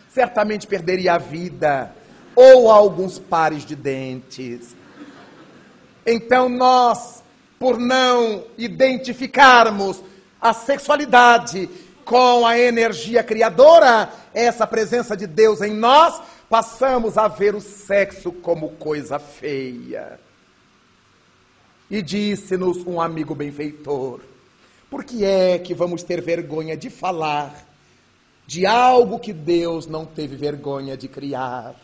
Speaker 1: Certamente perderia a vida ou alguns pares de dentes. Então nós, por não identificarmos a sexualidade com a energia criadora, essa presença de Deus em nós, passamos a ver o sexo como coisa feia. E disse-nos um amigo benfeitor: por que é que vamos ter vergonha de falar de algo que Deus não teve vergonha de criar?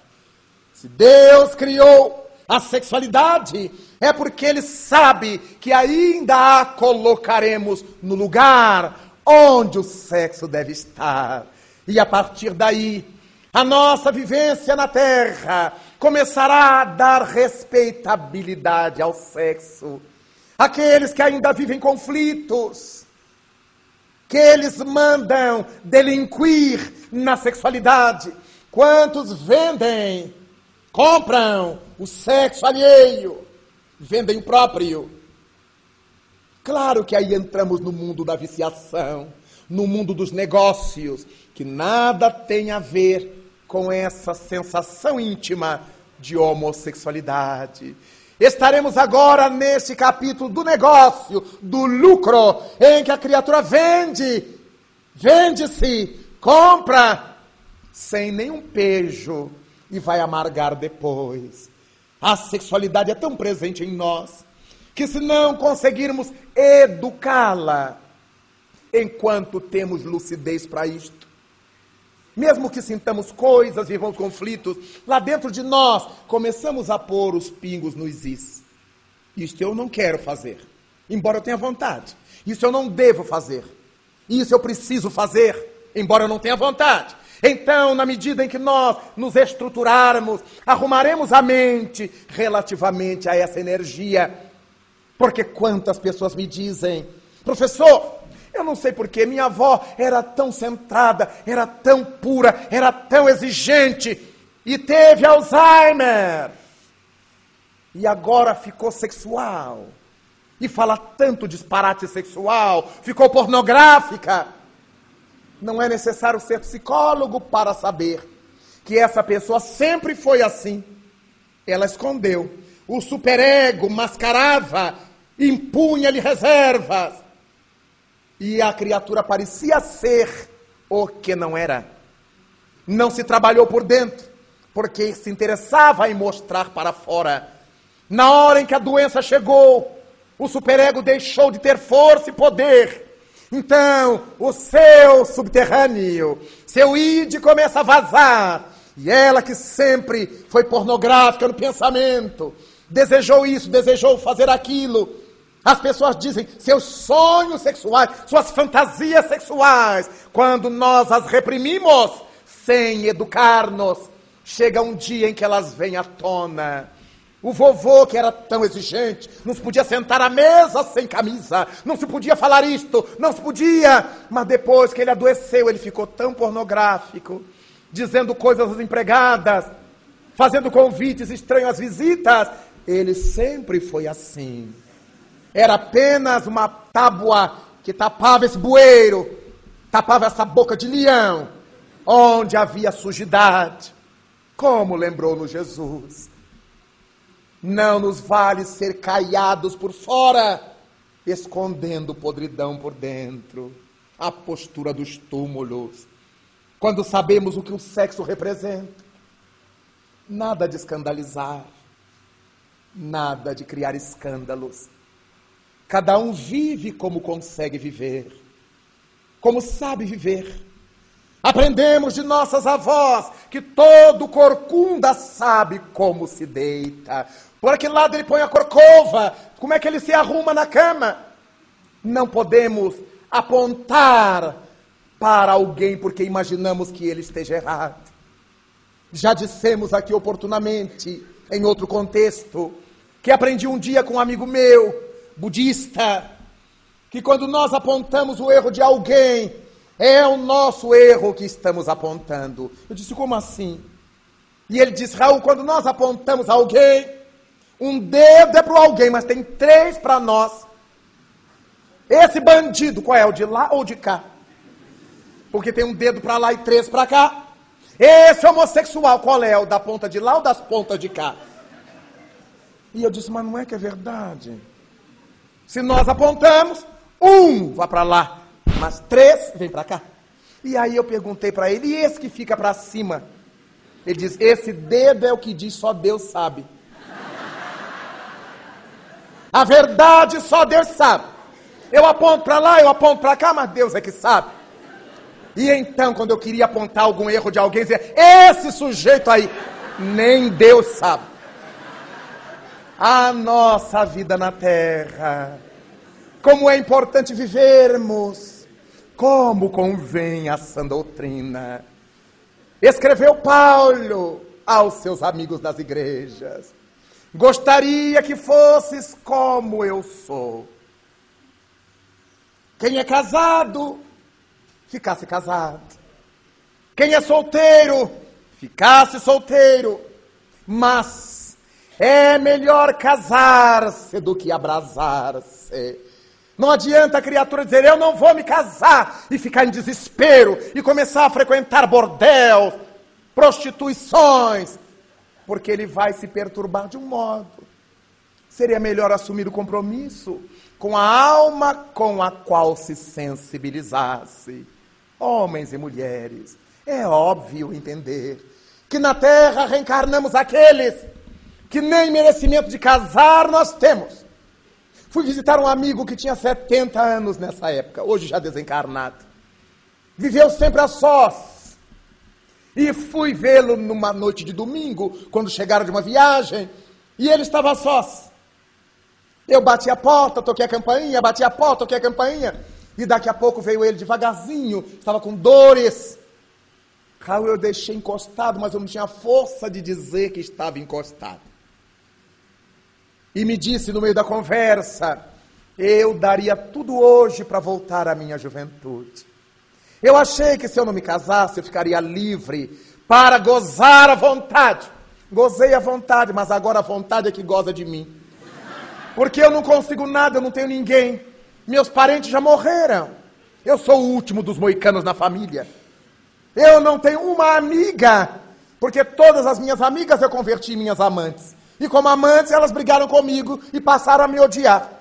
Speaker 1: Se Deus criou a sexualidade, é porque Ele sabe que ainda a colocaremos no lugar onde o sexo deve estar. E a partir daí, a nossa vivência na terra começará a dar respeitabilidade ao sexo. Aqueles que ainda vivem conflitos, que eles mandam delinquir na sexualidade. Quantos vendem, compram o sexo alheio, vendem o próprio. Claro que aí entramos no mundo da viciação, no mundo dos negócios, que nada tem a ver com essa sensação íntima de homossexualidade. Estaremos agora neste capítulo do negócio, do lucro, em que a criatura vende, vende-se, compra, sem nenhum pejo e vai amargar depois. A sexualidade é tão presente em nós que se não conseguirmos educá-la, enquanto temos lucidez para isto. Mesmo que sintamos coisas, vivamos conflitos, lá dentro de nós começamos a pôr os pingos nos is. Isto eu não quero fazer, embora eu tenha vontade. Isso eu não devo fazer. Isso eu preciso fazer, embora eu não tenha vontade. Então, na medida em que nós nos estruturarmos, arrumaremos a mente relativamente a essa energia. Porque quantas pessoas me dizem, professor, eu não sei porquê, minha avó era tão centrada, era tão pura, era tão exigente e teve Alzheimer. E agora ficou sexual. E fala tanto disparate sexual, ficou pornográfica. Não é necessário ser psicólogo para saber que essa pessoa sempre foi assim. Ela escondeu. O superego mascarava, impunha-lhe reservas. E a criatura parecia ser o que não era. Não se trabalhou por dentro, porque se interessava em mostrar para fora. Na hora em que a doença chegou, o superego deixou de ter força e poder então, o seu subterrâneo, seu id começa a vazar. E ela que sempre foi pornográfica no pensamento, desejou isso, desejou fazer aquilo. As pessoas dizem seus sonhos sexuais, suas fantasias sexuais. Quando nós as reprimimos sem educar-nos, chega um dia em que elas vêm à tona. O vovô, que era tão exigente, não se podia sentar à mesa sem camisa, não se podia falar isto, não se podia. Mas depois que ele adoeceu, ele ficou tão pornográfico, dizendo coisas às empregadas, fazendo convites estranhos às visitas. Ele sempre foi assim. Era apenas uma tábua que tapava esse bueiro, tapava essa boca de leão, onde havia sujidade. Como lembrou-nos Jesus. Não nos vale ser caiados por fora, escondendo podridão por dentro. A postura dos túmulos. Quando sabemos o que o sexo representa. Nada de escandalizar. Nada de criar escândalos. Cada um vive como consegue viver, como sabe viver. Aprendemos de nossas avós que todo corcunda sabe como se deita. Por que lado ele põe a corcova? Como é que ele se arruma na cama? Não podemos apontar para alguém porque imaginamos que ele esteja errado. Já dissemos aqui oportunamente, em outro contexto, que aprendi um dia com um amigo meu, budista, que quando nós apontamos o erro de alguém, é o nosso erro que estamos apontando. Eu disse, como assim? E ele disse, Raul, quando nós apontamos alguém, um dedo é para alguém, mas tem três para nós. Esse bandido, qual é? O de lá ou de cá? Porque tem um dedo para lá e três para cá. Esse homossexual, qual é? O da ponta de lá ou das pontas de cá? E eu disse, mas não é que é verdade. Se nós apontamos, um vai para lá, mas três vem para cá. E aí eu perguntei para ele, e esse que fica para cima? Ele diz, esse dedo é o que diz, só Deus sabe. A verdade só Deus sabe. Eu aponto para lá, eu aponto para cá, mas Deus é que sabe. E então, quando eu queria apontar algum erro de alguém, dizia: esse sujeito aí, nem Deus sabe. A nossa vida na terra, como é importante vivermos, como convém a sã doutrina. Escreveu Paulo aos seus amigos das igrejas. Gostaria que fosses como eu sou. Quem é casado, ficasse casado. Quem é solteiro, ficasse solteiro. Mas é melhor casar-se do que abrasar-se. Não adianta a criatura dizer, eu não vou me casar, e ficar em desespero, e começar a frequentar bordel, prostituições, porque ele vai se perturbar de um modo. Seria melhor assumir o compromisso com a alma com a qual se sensibilizasse. Homens e mulheres, é óbvio entender que na terra reencarnamos aqueles que nem merecimento de casar nós temos. Fui visitar um amigo que tinha 70 anos nessa época, hoje já desencarnado. Viveu sempre a sós. E fui vê-lo numa noite de domingo, quando chegaram de uma viagem, e ele estava sós. Eu bati a porta, toquei a campainha, bati a porta, toquei a campainha, e daqui a pouco veio ele devagarzinho, estava com dores. Raul, eu deixei encostado, mas eu não tinha força de dizer que estava encostado. E me disse no meio da conversa: eu daria tudo hoje para voltar à minha juventude. Eu achei que se eu não me casasse, eu ficaria livre para gozar à vontade. Gozei à vontade, mas agora a vontade é que goza de mim. Porque eu não consigo nada, eu não tenho ninguém. Meus parentes já morreram. Eu sou o último dos moicanos na família. Eu não tenho uma amiga, porque todas as minhas amigas eu converti em minhas amantes. E como amantes, elas brigaram comigo e passaram a me odiar.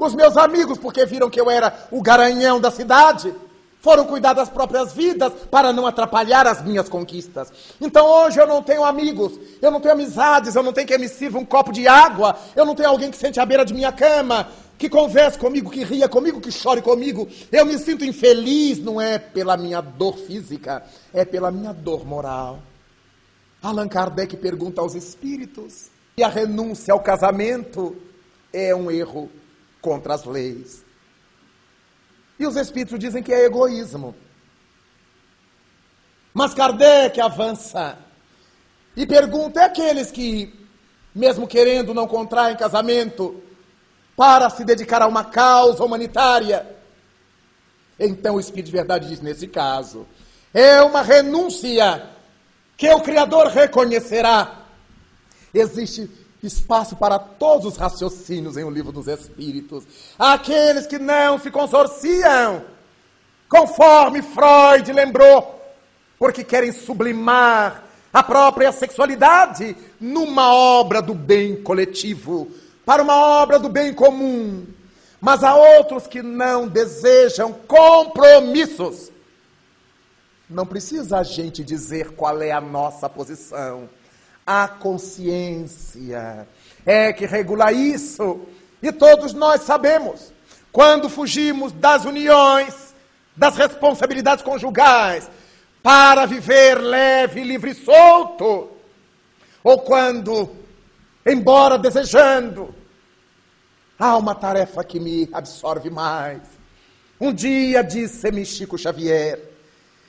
Speaker 1: Os meus amigos, porque viram que eu era o garanhão da cidade, foram cuidar das próprias vidas para não atrapalhar as minhas conquistas. Então hoje eu não tenho amigos, eu não tenho amizades, eu não tenho quem me sirva um copo de água, eu não tenho alguém que sente à beira de minha cama, que converse comigo, que ria comigo, que chore comigo. Eu me sinto infeliz, não é pela minha dor física, é pela minha dor moral. Allan Kardec pergunta aos espíritos se a renúncia ao casamento é um erro contra as leis. E os espíritos dizem que é egoísmo. Mas Kardec avança e pergunta: é aqueles que, mesmo querendo, não contraem casamento para se dedicar a uma causa humanitária? Então o Espírito de Verdade diz: nesse caso, é uma renúncia que o Criador reconhecerá. Existe espaço para todos os raciocínios em O Livro dos Espíritos. Aqueles que não se consorciam, conforme Freud lembrou, porque querem sublimar a própria sexualidade numa obra do bem coletivo, para uma obra do bem comum. Mas há outros que não desejam compromissos não precisa a gente dizer qual é a nossa posição. A consciência é que regula isso. E todos nós sabemos. Quando fugimos das uniões, das responsabilidades conjugais, para viver leve, livre e solto, ou quando, embora desejando, há uma tarefa que me absorve mais. Um dia disse-me Chico Xavier,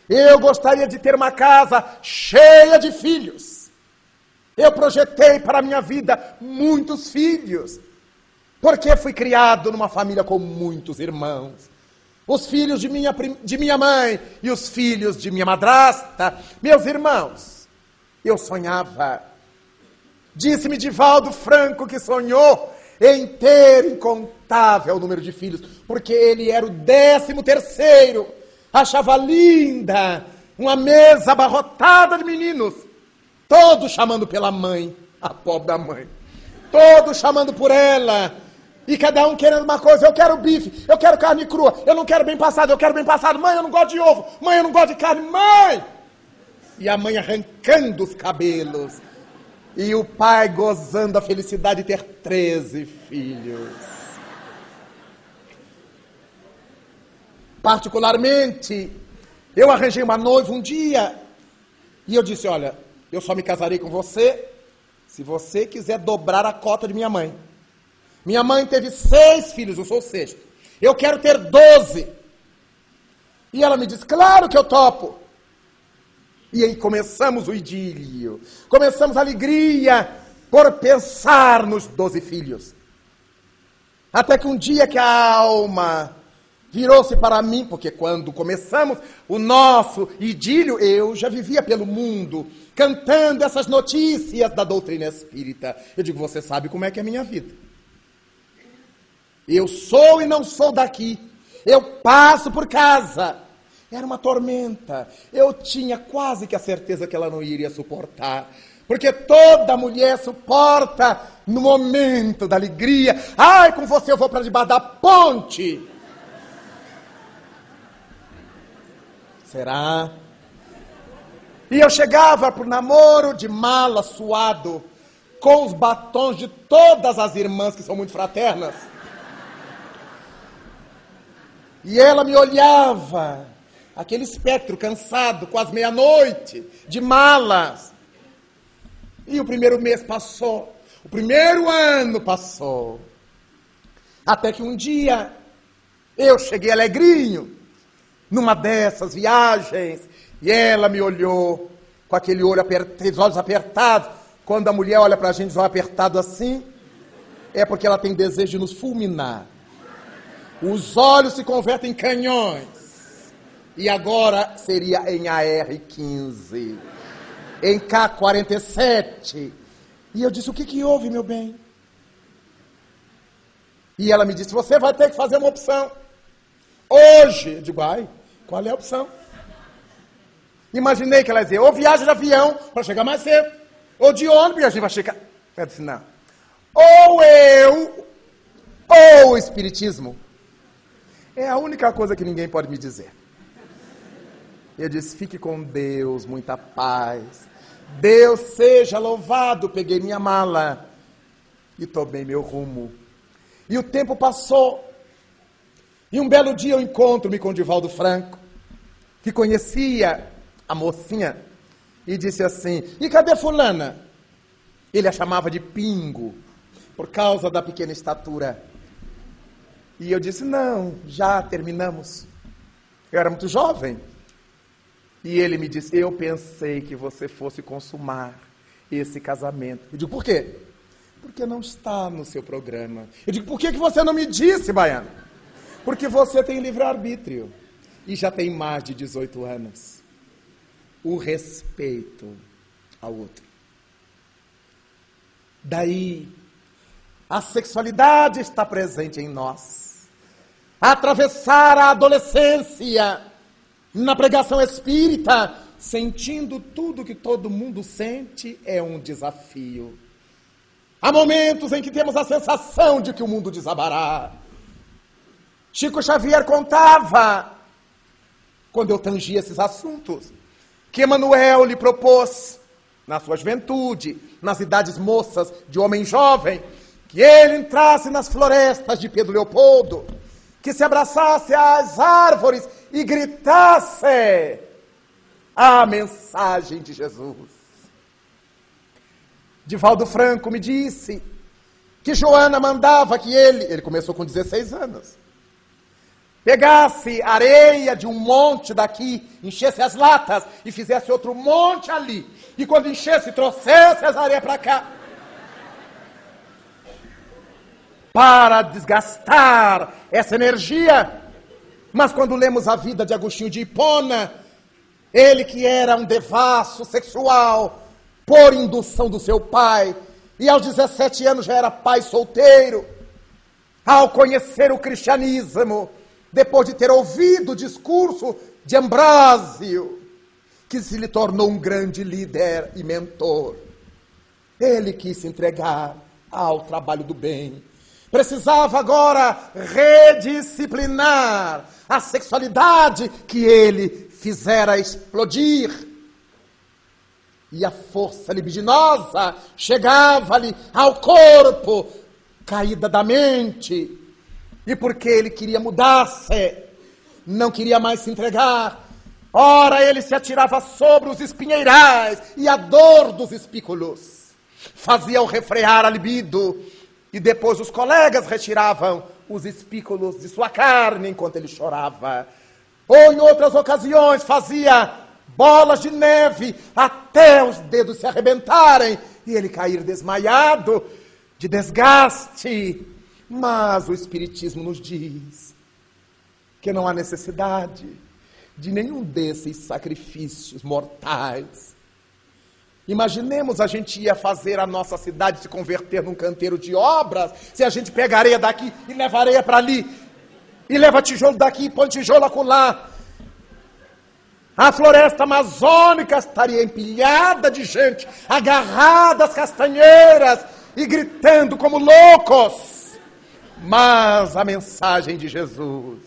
Speaker 1: eu gostaria de ter uma casa cheia de filhos. Eu projetei para a minha vida muitos filhos. Porque fui criado numa família com muitos irmãos. Os filhos de minha, de minha mãe e os filhos de minha madrasta, meus irmãos. Eu sonhava. Disse-me Divaldo Franco que sonhou em ter incontável número de filhos, porque ele era o décimo terceiro achava linda uma mesa abarrotada de meninos, todos chamando pela mãe, a pobre da mãe, todos chamando por ela, e cada um querendo uma coisa, eu quero bife, eu quero carne crua, eu não quero bem passado, eu quero bem passado, mãe, eu não gosto de ovo, mãe, eu não gosto de carne, mãe! E a mãe arrancando os cabelos, e o pai gozando a felicidade de ter 13 filhos. Particularmente, eu arranjei uma noiva um dia e eu disse: Olha, eu só me casarei com você se você quiser dobrar a cota de minha mãe. Minha mãe teve seis filhos, eu sou o sexto. Eu quero ter doze. E ela me disse: Claro que eu topo. E aí começamos o idílio, começamos a alegria por pensar nos doze filhos. Até que um dia que a alma virou-se para mim, porque quando começamos o nosso idílio, eu já vivia pelo mundo, cantando essas notícias da doutrina espírita. Eu digo, você sabe como é que é a minha vida. Eu sou e não sou daqui. Eu passo por casa. Era uma tormenta. Eu tinha quase que a certeza que ela não iria suportar. Porque toda mulher suporta no momento da alegria. Ai, com você eu vou para debaixo da ponte. Será? E eu chegava para o namoro de mala, suado, com os batons de todas as irmãs que são muito fraternas. E ela me olhava, aquele espectro cansado, quase meia-noite, de malas. E o primeiro mês passou, o primeiro ano passou. Até que um dia eu cheguei alegrinho, numa dessas viagens, e ela me olhou com aquele olho apertado, os olhos apertados. Quando a mulher olha para a gente, os olhos apertados assim, é porque ela tem desejo de nos fulminar. Os olhos se convertem em canhões. E agora seria em AR-15, em K-47. E eu disse: O que, que houve, meu bem? E ela me disse: Você vai ter que fazer uma opção. Hoje. Eu digo: Ai, qual é a opção? Imaginei que ela ia dizer: Ou viagem de avião para chegar mais cedo, ou de ônibus e a gente vai chegar. Ela disse: Não. Ou eu, ou o Espiritismo. É a única coisa que ninguém pode me dizer. Eu disse: fique com Deus, muita paz. Deus seja louvado. Peguei minha mala e tomei meu rumo. E o tempo passou. E um belo dia eu encontro-me com o Divaldo Franco, que conhecia a mocinha, e disse assim: E cadê Fulana? Ele a chamava de Pingo, por causa da pequena estatura. E eu disse: Não, já terminamos. Eu era muito jovem. E ele me disse: Eu pensei que você fosse consumar esse casamento. Eu digo: Por quê? Porque não está no seu programa. Eu digo: Por que, que você não me disse, Baiano? Porque você tem livre-arbítrio e já tem mais de 18 anos. O respeito ao outro. Daí, a sexualidade está presente em nós atravessar a adolescência na pregação espírita, sentindo tudo que todo mundo sente, é um desafio. Há momentos em que temos a sensação de que o mundo desabará. Chico Xavier contava, quando eu tangia esses assuntos, que Emanuel lhe propôs, na sua juventude, nas idades moças de homem jovem, que ele entrasse nas florestas de Pedro Leopoldo que se abraçasse às árvores e gritasse a mensagem de Jesus. Divaldo Franco me disse que Joana mandava que ele, ele começou com 16 anos, pegasse areia de um monte daqui, enchesse as latas e fizesse outro monte ali. E quando enchesse, trouxesse as areias para cá. para desgastar essa energia. Mas quando lemos a vida de Agostinho de Hipona, ele que era um devasso sexual, por indução do seu pai, e aos 17 anos já era pai solteiro, ao conhecer o cristianismo, depois de ter ouvido o discurso de Ambrósio, que se lhe tornou um grande líder e mentor, ele quis se entregar ao trabalho do bem Precisava agora redisciplinar a sexualidade que ele fizera explodir. E a força libidinosa chegava-lhe ao corpo, caída da mente. E porque ele queria mudar-se, não queria mais se entregar, ora ele se atirava sobre os espinheirais e a dor dos espículos fazia-o refrear a libido e depois os colegas retiravam os espículos de sua carne enquanto ele chorava. Ou em outras ocasiões fazia bolas de neve até os dedos se arrebentarem e ele cair desmaiado de desgaste. Mas o Espiritismo nos diz que não há necessidade de nenhum desses sacrifícios mortais Imaginemos a gente ia fazer a nossa cidade se converter num canteiro de obras, se a gente pega areia daqui e leva areia para ali, e leva tijolo daqui e põe tijolo acolá. A floresta amazônica estaria empilhada de gente, agarrada às castanheiras e gritando como loucos. Mas a mensagem de Jesus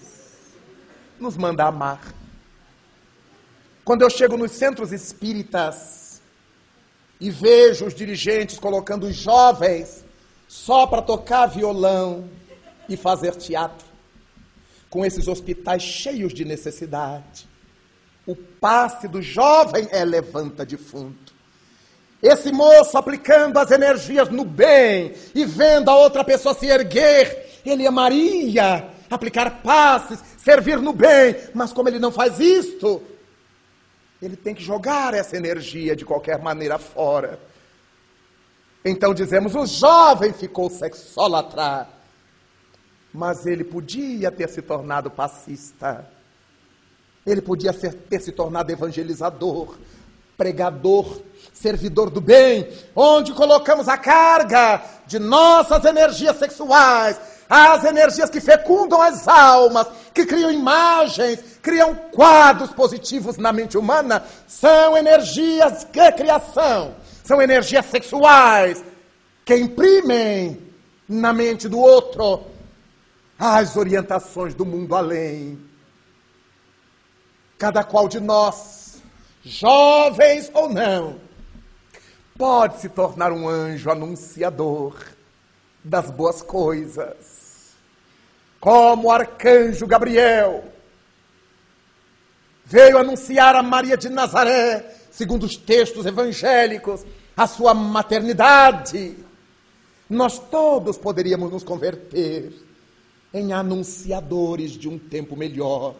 Speaker 1: nos manda amar. Quando eu chego nos centros espíritas, e vejo os dirigentes colocando os jovens só para tocar violão e fazer teatro, com esses hospitais cheios de necessidade. O passe do jovem é levanta defunto. Esse moço aplicando as energias no bem e vendo a outra pessoa se erguer, ele amaria aplicar passes, servir no bem, mas como ele não faz isto, ele tem que jogar essa energia de qualquer maneira fora. Então dizemos: o jovem ficou sexólatra, mas ele podia ter se tornado passista, ele podia ser, ter se tornado evangelizador, pregador, servidor do bem, onde colocamos a carga de nossas energias sexuais, as energias que fecundam as almas, que criam imagens, criam quadros positivos na mente humana, são energias de criação, são energias sexuais que imprimem na mente do outro as orientações do mundo além. Cada qual de nós, jovens ou não, pode se tornar um anjo anunciador das boas coisas. Como o arcanjo Gabriel veio anunciar a Maria de Nazaré, segundo os textos evangélicos, a sua maternidade. Nós todos poderíamos nos converter em anunciadores de um tempo melhor.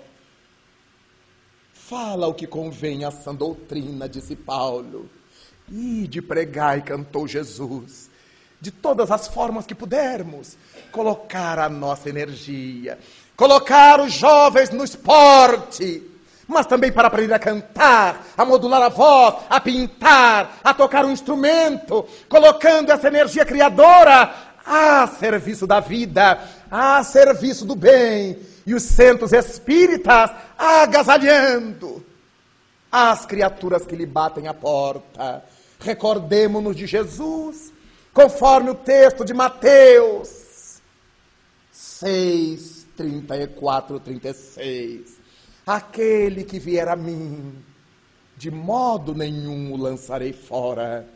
Speaker 1: Fala o que convém a sã doutrina, disse Paulo. E de pregar e cantou Jesus de todas as formas que pudermos, colocar a nossa energia, colocar os jovens no esporte, mas também para aprender a cantar, a modular a voz, a pintar, a tocar um instrumento, colocando essa energia criadora a serviço da vida, a serviço do bem, e os centros espíritas agasalhando as criaturas que lhe batem a porta. Recordemos-nos de Jesus conforme o texto de Mateus 6, 34, 36. Aquele que vier a mim, de modo nenhum o lançarei fora.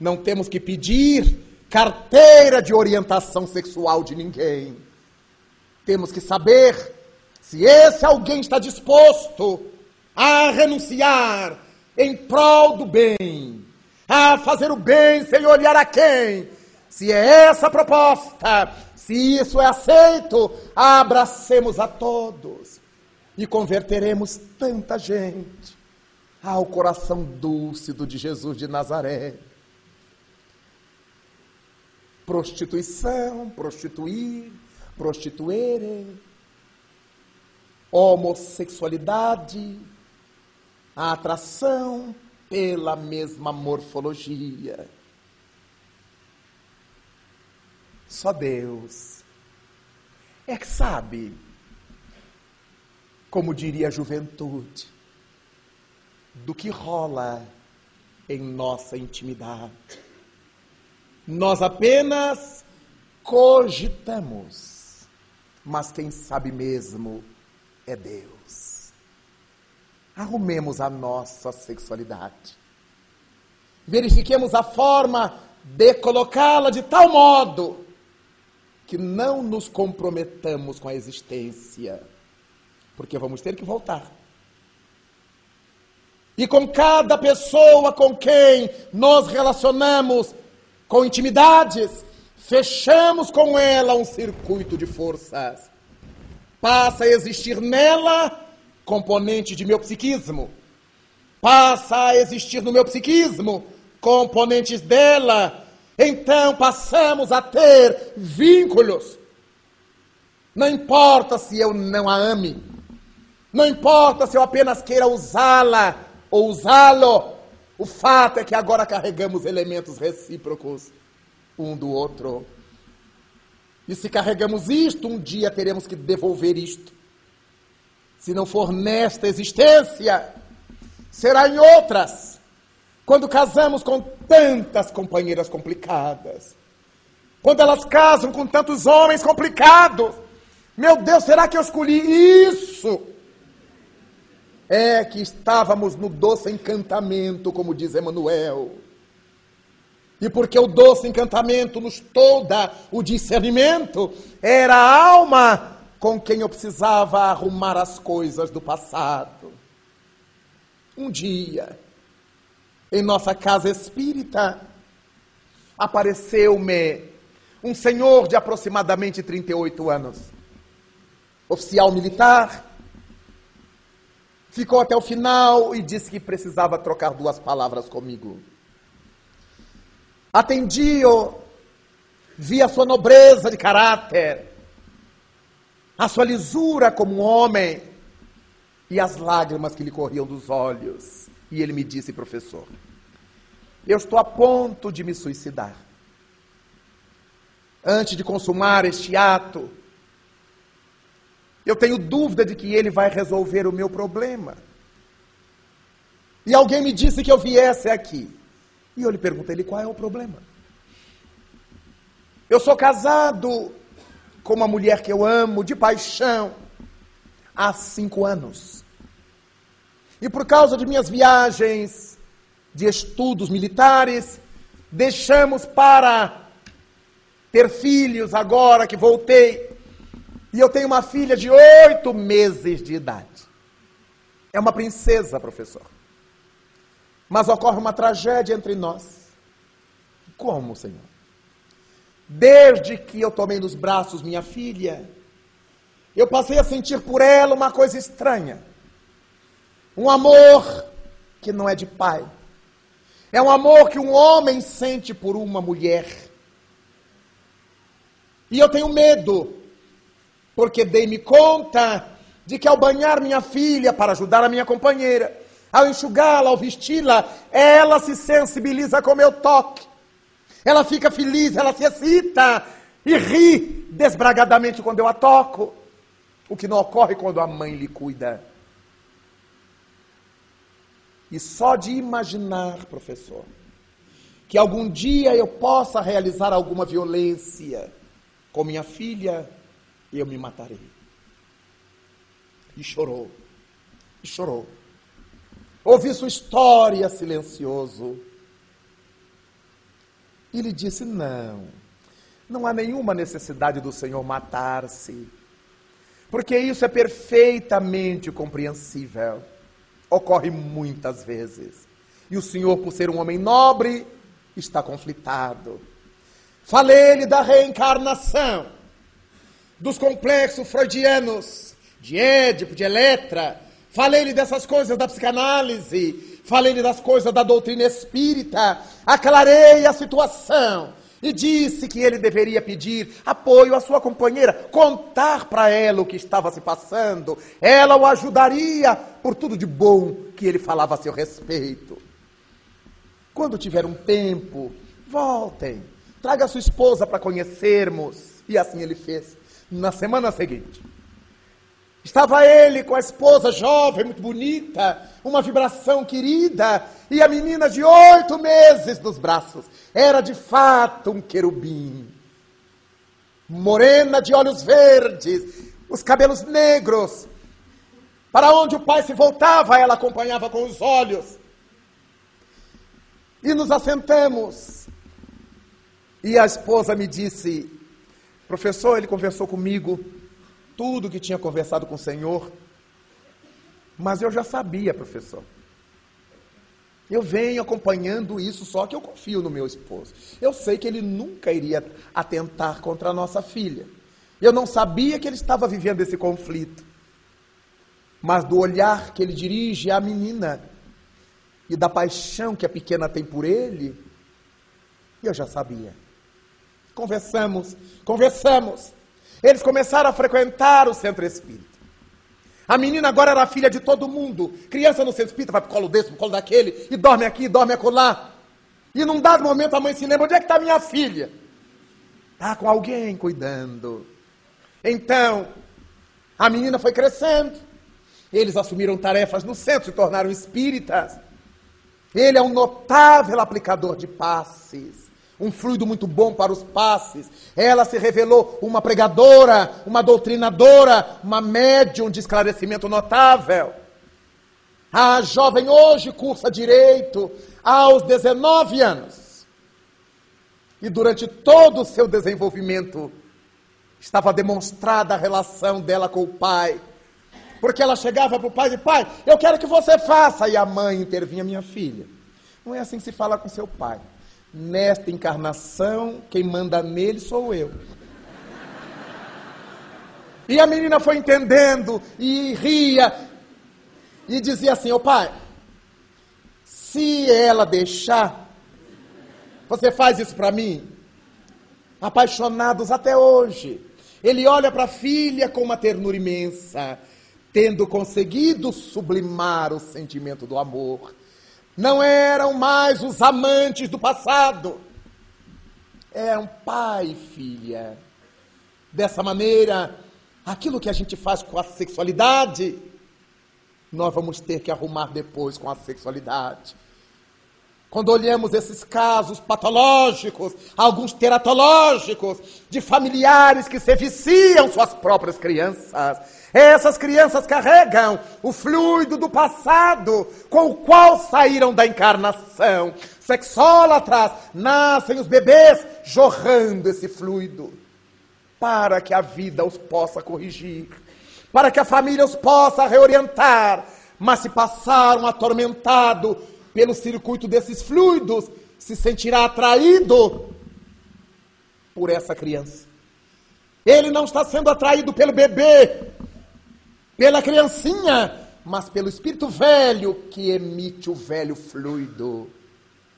Speaker 1: Não temos que pedir carteira de orientação sexual de ninguém. Temos que saber se esse alguém está disposto a renunciar em prol do bem a fazer o bem sem olhar a quem. Se é essa a proposta, se isso é aceito, abracemos a todos e converteremos tanta gente ao coração dúlcido de Jesus de Nazaré. Prostituição, prostituir, prostituere, homossexualidade, atração pela mesma morfologia. Só Deus é que sabe, como diria a juventude, do que rola em nossa intimidade. Nós apenas cogitamos, mas quem sabe mesmo é Deus arrumemos a nossa sexualidade. Verifiquemos a forma de colocá-la de tal modo que não nos comprometamos com a existência, porque vamos ter que voltar. E com cada pessoa com quem nos relacionamos com intimidades, fechamos com ela um circuito de forças. Passa a existir nela componente de meu psiquismo. Passa a existir no meu psiquismo componentes dela. Então passamos a ter vínculos. Não importa se eu não a ame. Não importa se eu apenas queira usá-la ou usá-lo. O fato é que agora carregamos elementos recíprocos um do outro. E se carregamos isto, um dia teremos que devolver isto. Se não for nesta existência, será em outras. Quando casamos com tantas companheiras complicadas. Quando elas casam com tantos homens complicados. Meu Deus, será que eu escolhi isso? É que estávamos no doce encantamento, como diz Emmanuel. E porque o doce encantamento nos toda o discernimento, era a alma com quem eu precisava arrumar as coisas do passado. Um dia, em nossa casa espírita, apareceu-me um senhor de aproximadamente 38 anos, oficial militar, ficou até o final e disse que precisava trocar duas palavras comigo. Atendi-o, vi a sua nobreza de caráter, a sua lisura como um homem e as lágrimas que lhe corriam dos olhos. E ele me disse, professor, eu estou a ponto de me suicidar. Antes de consumar este ato, eu tenho dúvida de que ele vai resolver o meu problema. E alguém me disse que eu viesse aqui. E eu lhe perguntei qual é o problema. Eu sou casado com uma mulher que eu amo de paixão há cinco anos. E por causa de minhas viagens de estudos militares, deixamos para ter filhos agora que voltei. E eu tenho uma filha de oito meses de idade. É uma princesa, professor. Mas ocorre uma tragédia entre nós. Como, Senhor? Desde que eu tomei nos braços minha filha, eu passei a sentir por ela uma coisa estranha. Um amor que não é de pai. É um amor que um homem sente por uma mulher. E eu tenho medo, porque dei-me conta de que ao banhar minha filha para ajudar a minha companheira, ao enxugá-la, ao vesti-la, ela se sensibiliza com meu toque. Ela fica feliz, ela se excita e ri desbragadamente quando eu a toco. O que não ocorre quando a mãe lhe cuida. E só de imaginar, professor, que algum dia eu possa realizar alguma violência com minha filha, eu me matarei. E chorou. E chorou. Ouvi sua história silencioso. E lhe disse: Não, não há nenhuma necessidade do Senhor matar-se, porque isso é perfeitamente compreensível. Ocorre muitas vezes. E o Senhor, por ser um homem nobre, está conflitado. Falei-lhe da reencarnação, dos complexos freudianos, de Édipo, de Eletra. Falei-lhe dessas coisas da psicanálise. Falei-lhe das coisas da doutrina espírita. Aclarei a situação e disse que ele deveria pedir apoio à sua companheira, contar para ela o que estava se passando. Ela o ajudaria por tudo de bom que ele falava a seu respeito. Quando tiver um tempo, voltem, traga sua esposa para conhecermos. E assim ele fez. Na semana seguinte, Estava ele com a esposa jovem, muito bonita, uma vibração querida, e a menina de oito meses nos braços. Era de fato um querubim. Morena de olhos verdes, os cabelos negros. Para onde o pai se voltava, ela acompanhava com os olhos. E nos assentamos. E a esposa me disse: Professor, ele conversou comigo tudo que tinha conversado com o Senhor. Mas eu já sabia, professor. Eu venho acompanhando isso, só que eu confio no meu esposo. Eu sei que ele nunca iria atentar contra a nossa filha. Eu não sabia que ele estava vivendo esse conflito. Mas do olhar que ele dirige à menina e da paixão que a pequena tem por ele, eu já sabia. Conversamos, conversamos. Eles começaram a frequentar o centro espírita. A menina agora era filha de todo mundo. Criança no centro espírita vai pro colo desse, pro colo daquele, e dorme aqui, dorme acolá. E num dado momento a mãe se lembra: onde é que está minha filha? Está com alguém cuidando. Então, a menina foi crescendo. Eles assumiram tarefas no centro, se tornaram espíritas. Ele é um notável aplicador de passes um fluido muito bom para os passes. Ela se revelou uma pregadora, uma doutrinadora, uma médium de esclarecimento notável. A jovem hoje cursa direito aos 19 anos. E durante todo o seu desenvolvimento, estava demonstrada a relação dela com o pai. Porque ela chegava para o pai e pai, eu quero que você faça. E a mãe intervinha, minha filha. Não é assim que se fala com seu pai. Nesta encarnação, quem manda nele sou eu. E a menina foi entendendo e ria e dizia assim: Ô pai, se ela deixar, você faz isso para mim? Apaixonados até hoje. Ele olha para a filha com uma ternura imensa, tendo conseguido sublimar o sentimento do amor. Não eram mais os amantes do passado, eram pai e filha. Dessa maneira, aquilo que a gente faz com a sexualidade, nós vamos ter que arrumar depois com a sexualidade. Quando olhamos esses casos patológicos, alguns teratológicos, de familiares que se viciam suas próprias crianças, essas crianças carregam o fluido do passado com o qual saíram da encarnação. Sexólatras, nascem os bebês jorrando esse fluido para que a vida os possa corrigir, para que a família os possa reorientar. Mas se passaram atormentado pelo circuito desses fluidos, se sentirá atraído por essa criança. Ele não está sendo atraído pelo bebê, pela criancinha, mas pelo espírito velho que emite o velho fluido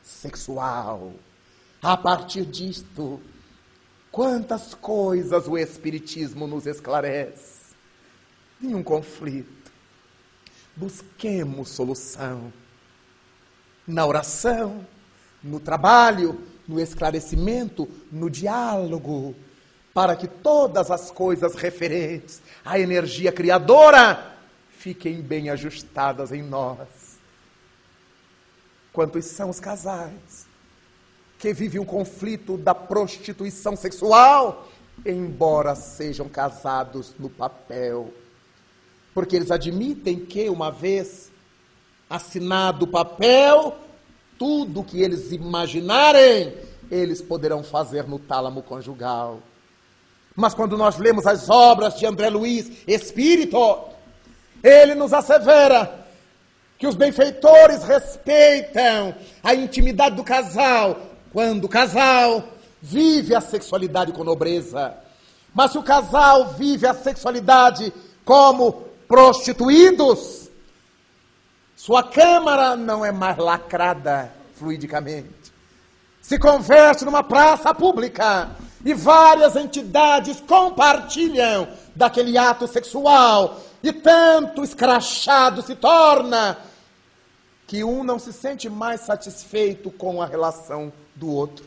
Speaker 1: sexual. A partir disto, Quantas coisas o Espiritismo nos esclarece. Nenhum conflito. Busquemos solução. Na oração, no trabalho, no esclarecimento, no diálogo, para que todas as coisas referentes à energia criadora fiquem bem ajustadas em nós. Quantos são os casais que vivem o conflito da prostituição sexual, embora sejam casados no papel. Porque eles admitem que, uma vez assinado o papel, tudo que eles imaginarem, eles poderão fazer no tálamo conjugal. Mas quando nós lemos as obras de André Luiz, Espírito, ele nos assevera que os benfeitores respeitam a intimidade do casal, quando o casal vive a sexualidade com nobreza. Mas se o casal vive a sexualidade como prostituídos, sua câmara não é mais lacrada fluidicamente. Se converte numa praça pública e várias entidades compartilham daquele ato sexual e tanto escrachado se torna que um não se sente mais satisfeito com a relação do outro.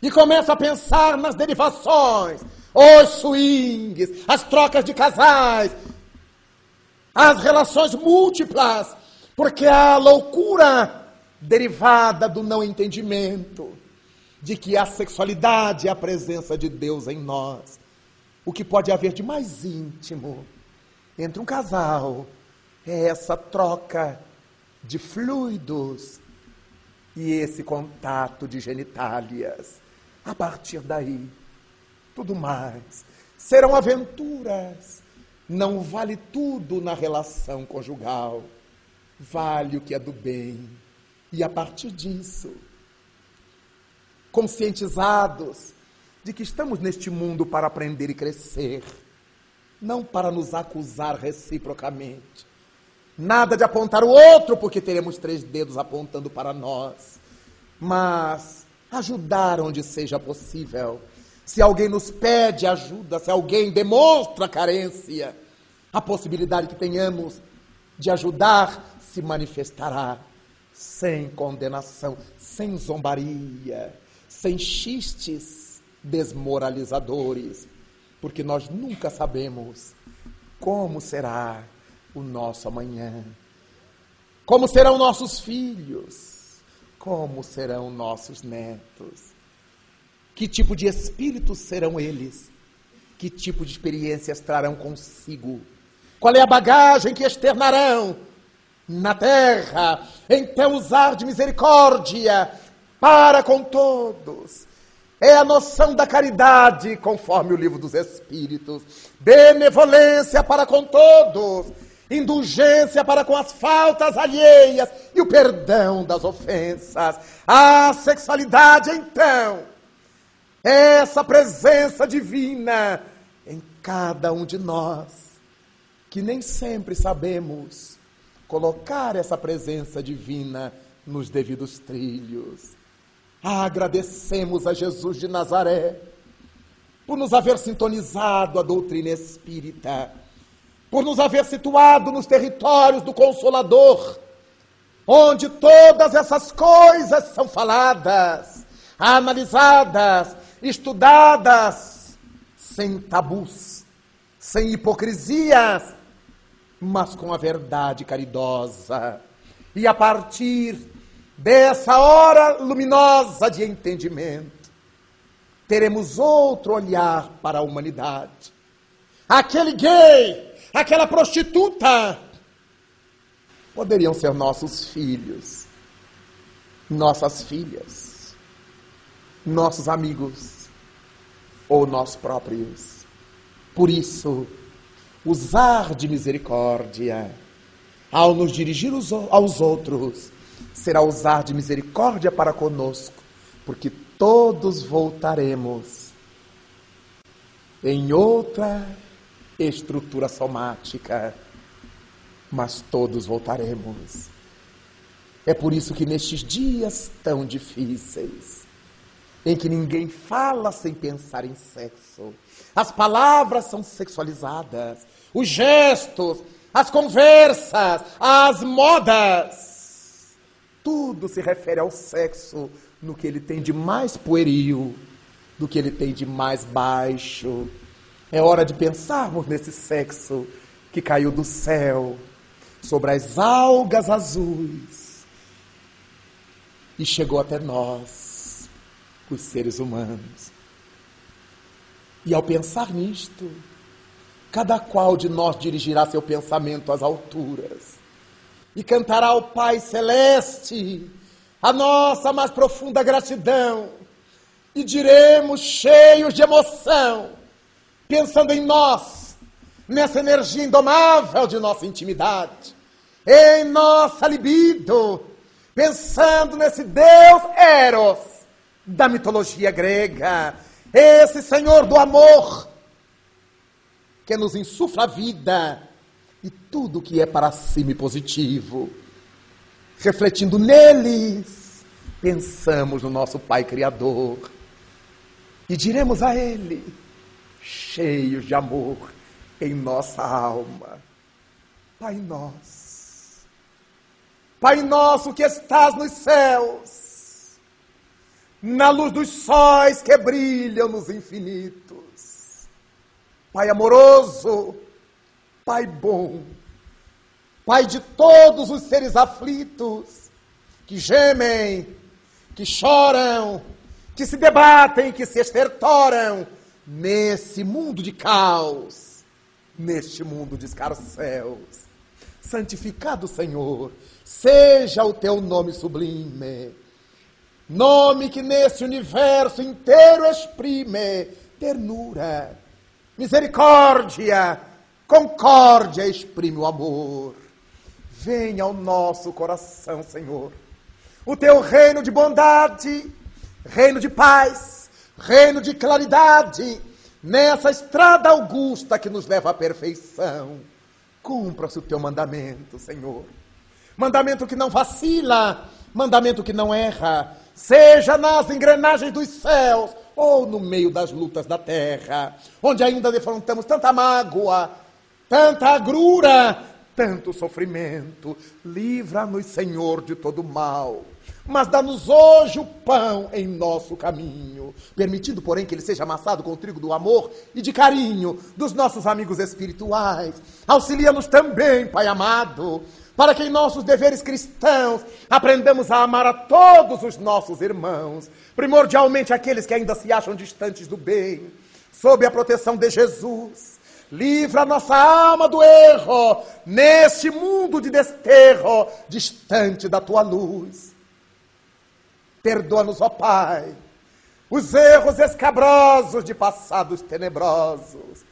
Speaker 1: E começa a pensar nas derivações, os swings, as trocas de casais, as relações múltiplas, porque a loucura derivada do não entendimento de que a sexualidade é a presença de Deus em nós. O que pode haver de mais íntimo entre um casal é essa troca de fluidos e esse contato de genitálias. A partir daí, tudo mais serão aventuras. Não vale tudo na relação conjugal, vale o que é do bem. E a partir disso, conscientizados de que estamos neste mundo para aprender e crescer, não para nos acusar reciprocamente, Nada de apontar o outro, porque teremos três dedos apontando para nós. Mas ajudar onde seja possível. Se alguém nos pede ajuda, se alguém demonstra carência, a possibilidade que tenhamos de ajudar se manifestará sem condenação, sem zombaria, sem xistes desmoralizadores, porque nós nunca sabemos como será o nosso amanhã. Como serão nossos filhos? Como serão nossos netos? Que tipo de espíritos serão eles? Que tipo de experiências trarão consigo? Qual é a bagagem que externarão na terra? Então usar de misericórdia para com todos. é a noção da caridade, conforme o livro dos Espíritos. Benevolência para com todos, indulgência para com as faltas alheias e o perdão das ofensas. A sexualidade, então, é essa presença divina em cada um de nós, que nem sempre sabemos colocar essa presença divina nos devidos trilhos. Agradecemos a Jesus de Nazaré por nos haver sintonizado a doutrina espírita, por nos haver situado nos territórios do Consolador, onde todas essas coisas são faladas, analisadas, estudadas, sem tabus, sem hipocrisias, mas com a verdade caridosa. E a partir dessa hora luminosa de entendimento, teremos outro olhar para a humanidade. Aquele gay, aquela prostituta, poderiam ser nossos filhos, nossas filhas, nossos amigos ou nós próprios. Por isso, usar de misericórdia ao nos dirigir aos outros será usar de misericórdia para conosco, porque todos voltaremos em outra estrutura somática, mas todos voltaremos. É por isso que nestes dias tão difíceis, em que ninguém fala sem pensar em sexo, as palavras são sexualizadas, os gestos, as conversas, as modas, tudo se refere ao sexo no que ele tem de mais pueril, do que ele tem de mais baixo. É hora de pensarmos nesse sexo que caiu do céu sobre as algas azuis e chegou até nós, os seres humanos. E ao pensar nisto, cada qual de nós dirigirá seu pensamento às alturas e cantará ao Pai Celeste a nossa mais profunda gratidão. E diremos, cheios de emoção, pensando em nós, nessa energia indomável de nossa intimidade, em nossa libido, pensando nesse Deus Eros da mitologia grega, esse Senhor do amor que nos insufla a vida e tudo que é para cima e positivo. Refletindo neles, pensamos no nosso Pai Criador. E diremos a Ele, cheios de amor em nossa alma: Pai nosso, Pai nosso que estás nos céus, na luz dos sóis que brilham nos infinitos, Pai amoroso, Pai bom, Pai de todos os seres aflitos, que gemem, que choram, que se debatem, que se estertoram nesse mundo de caos, neste mundo de escarcéus. Santificado Senhor, seja o teu nome sublime, nome que nesse universo inteiro exprime ternura, misericórdia, Concórdia exprime o amor. Venha ao nosso coração, Senhor. O teu reino de bondade, reino de paz, reino de claridade, nessa estrada augusta que nos leva à perfeição. Cumpra-se o teu mandamento, Senhor. Mandamento que não vacila, mandamento que não erra, seja nas engrenagens dos céus ou no meio das lutas da terra, onde ainda defrontamos tanta mágoa, tanta agrura, tanto sofrimento. Livra-nos, Senhor, de todo mal. Mas dá-nos hoje o pão em nosso caminho, permitindo, porém, que ele seja amassado com o trigo do amor e de carinho dos nossos amigos espirituais. Auxilia-nos também, Pai amado, para que em nossos deveres cristãos aprendamos a amar a todos os nossos irmãos, primordialmente aqueles que ainda se acham distantes do bem, sob a proteção de Jesus Livra nossa alma do erro, neste mundo de desterro, distante da tua luz. Perdoa-nos, ó Pai, os erros escabrosos de passados tenebrosos,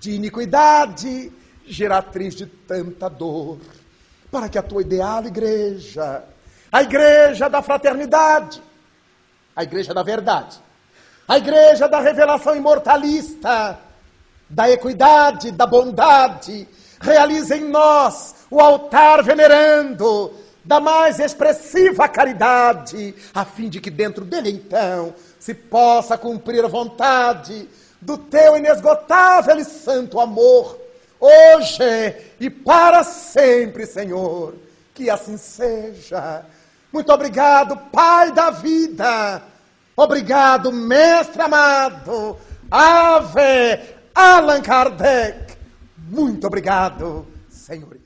Speaker 1: de iniquidade, geratriz de tanta dor, para que a tua ideal igreja, a igreja da fraternidade, a igreja da verdade, a igreja da revelação imortalista, da equidade, da bondade, realize em nós o altar venerando da mais expressiva caridade, a fim de que dentro dele então se possa cumprir a vontade do teu inesgotável e santo amor, hoje e para sempre, Senhor. Que assim seja. Muito obrigado, Pai da vida. Obrigado, Mestre amado. Ave Allan Kardec. Muito obrigado, Senhor.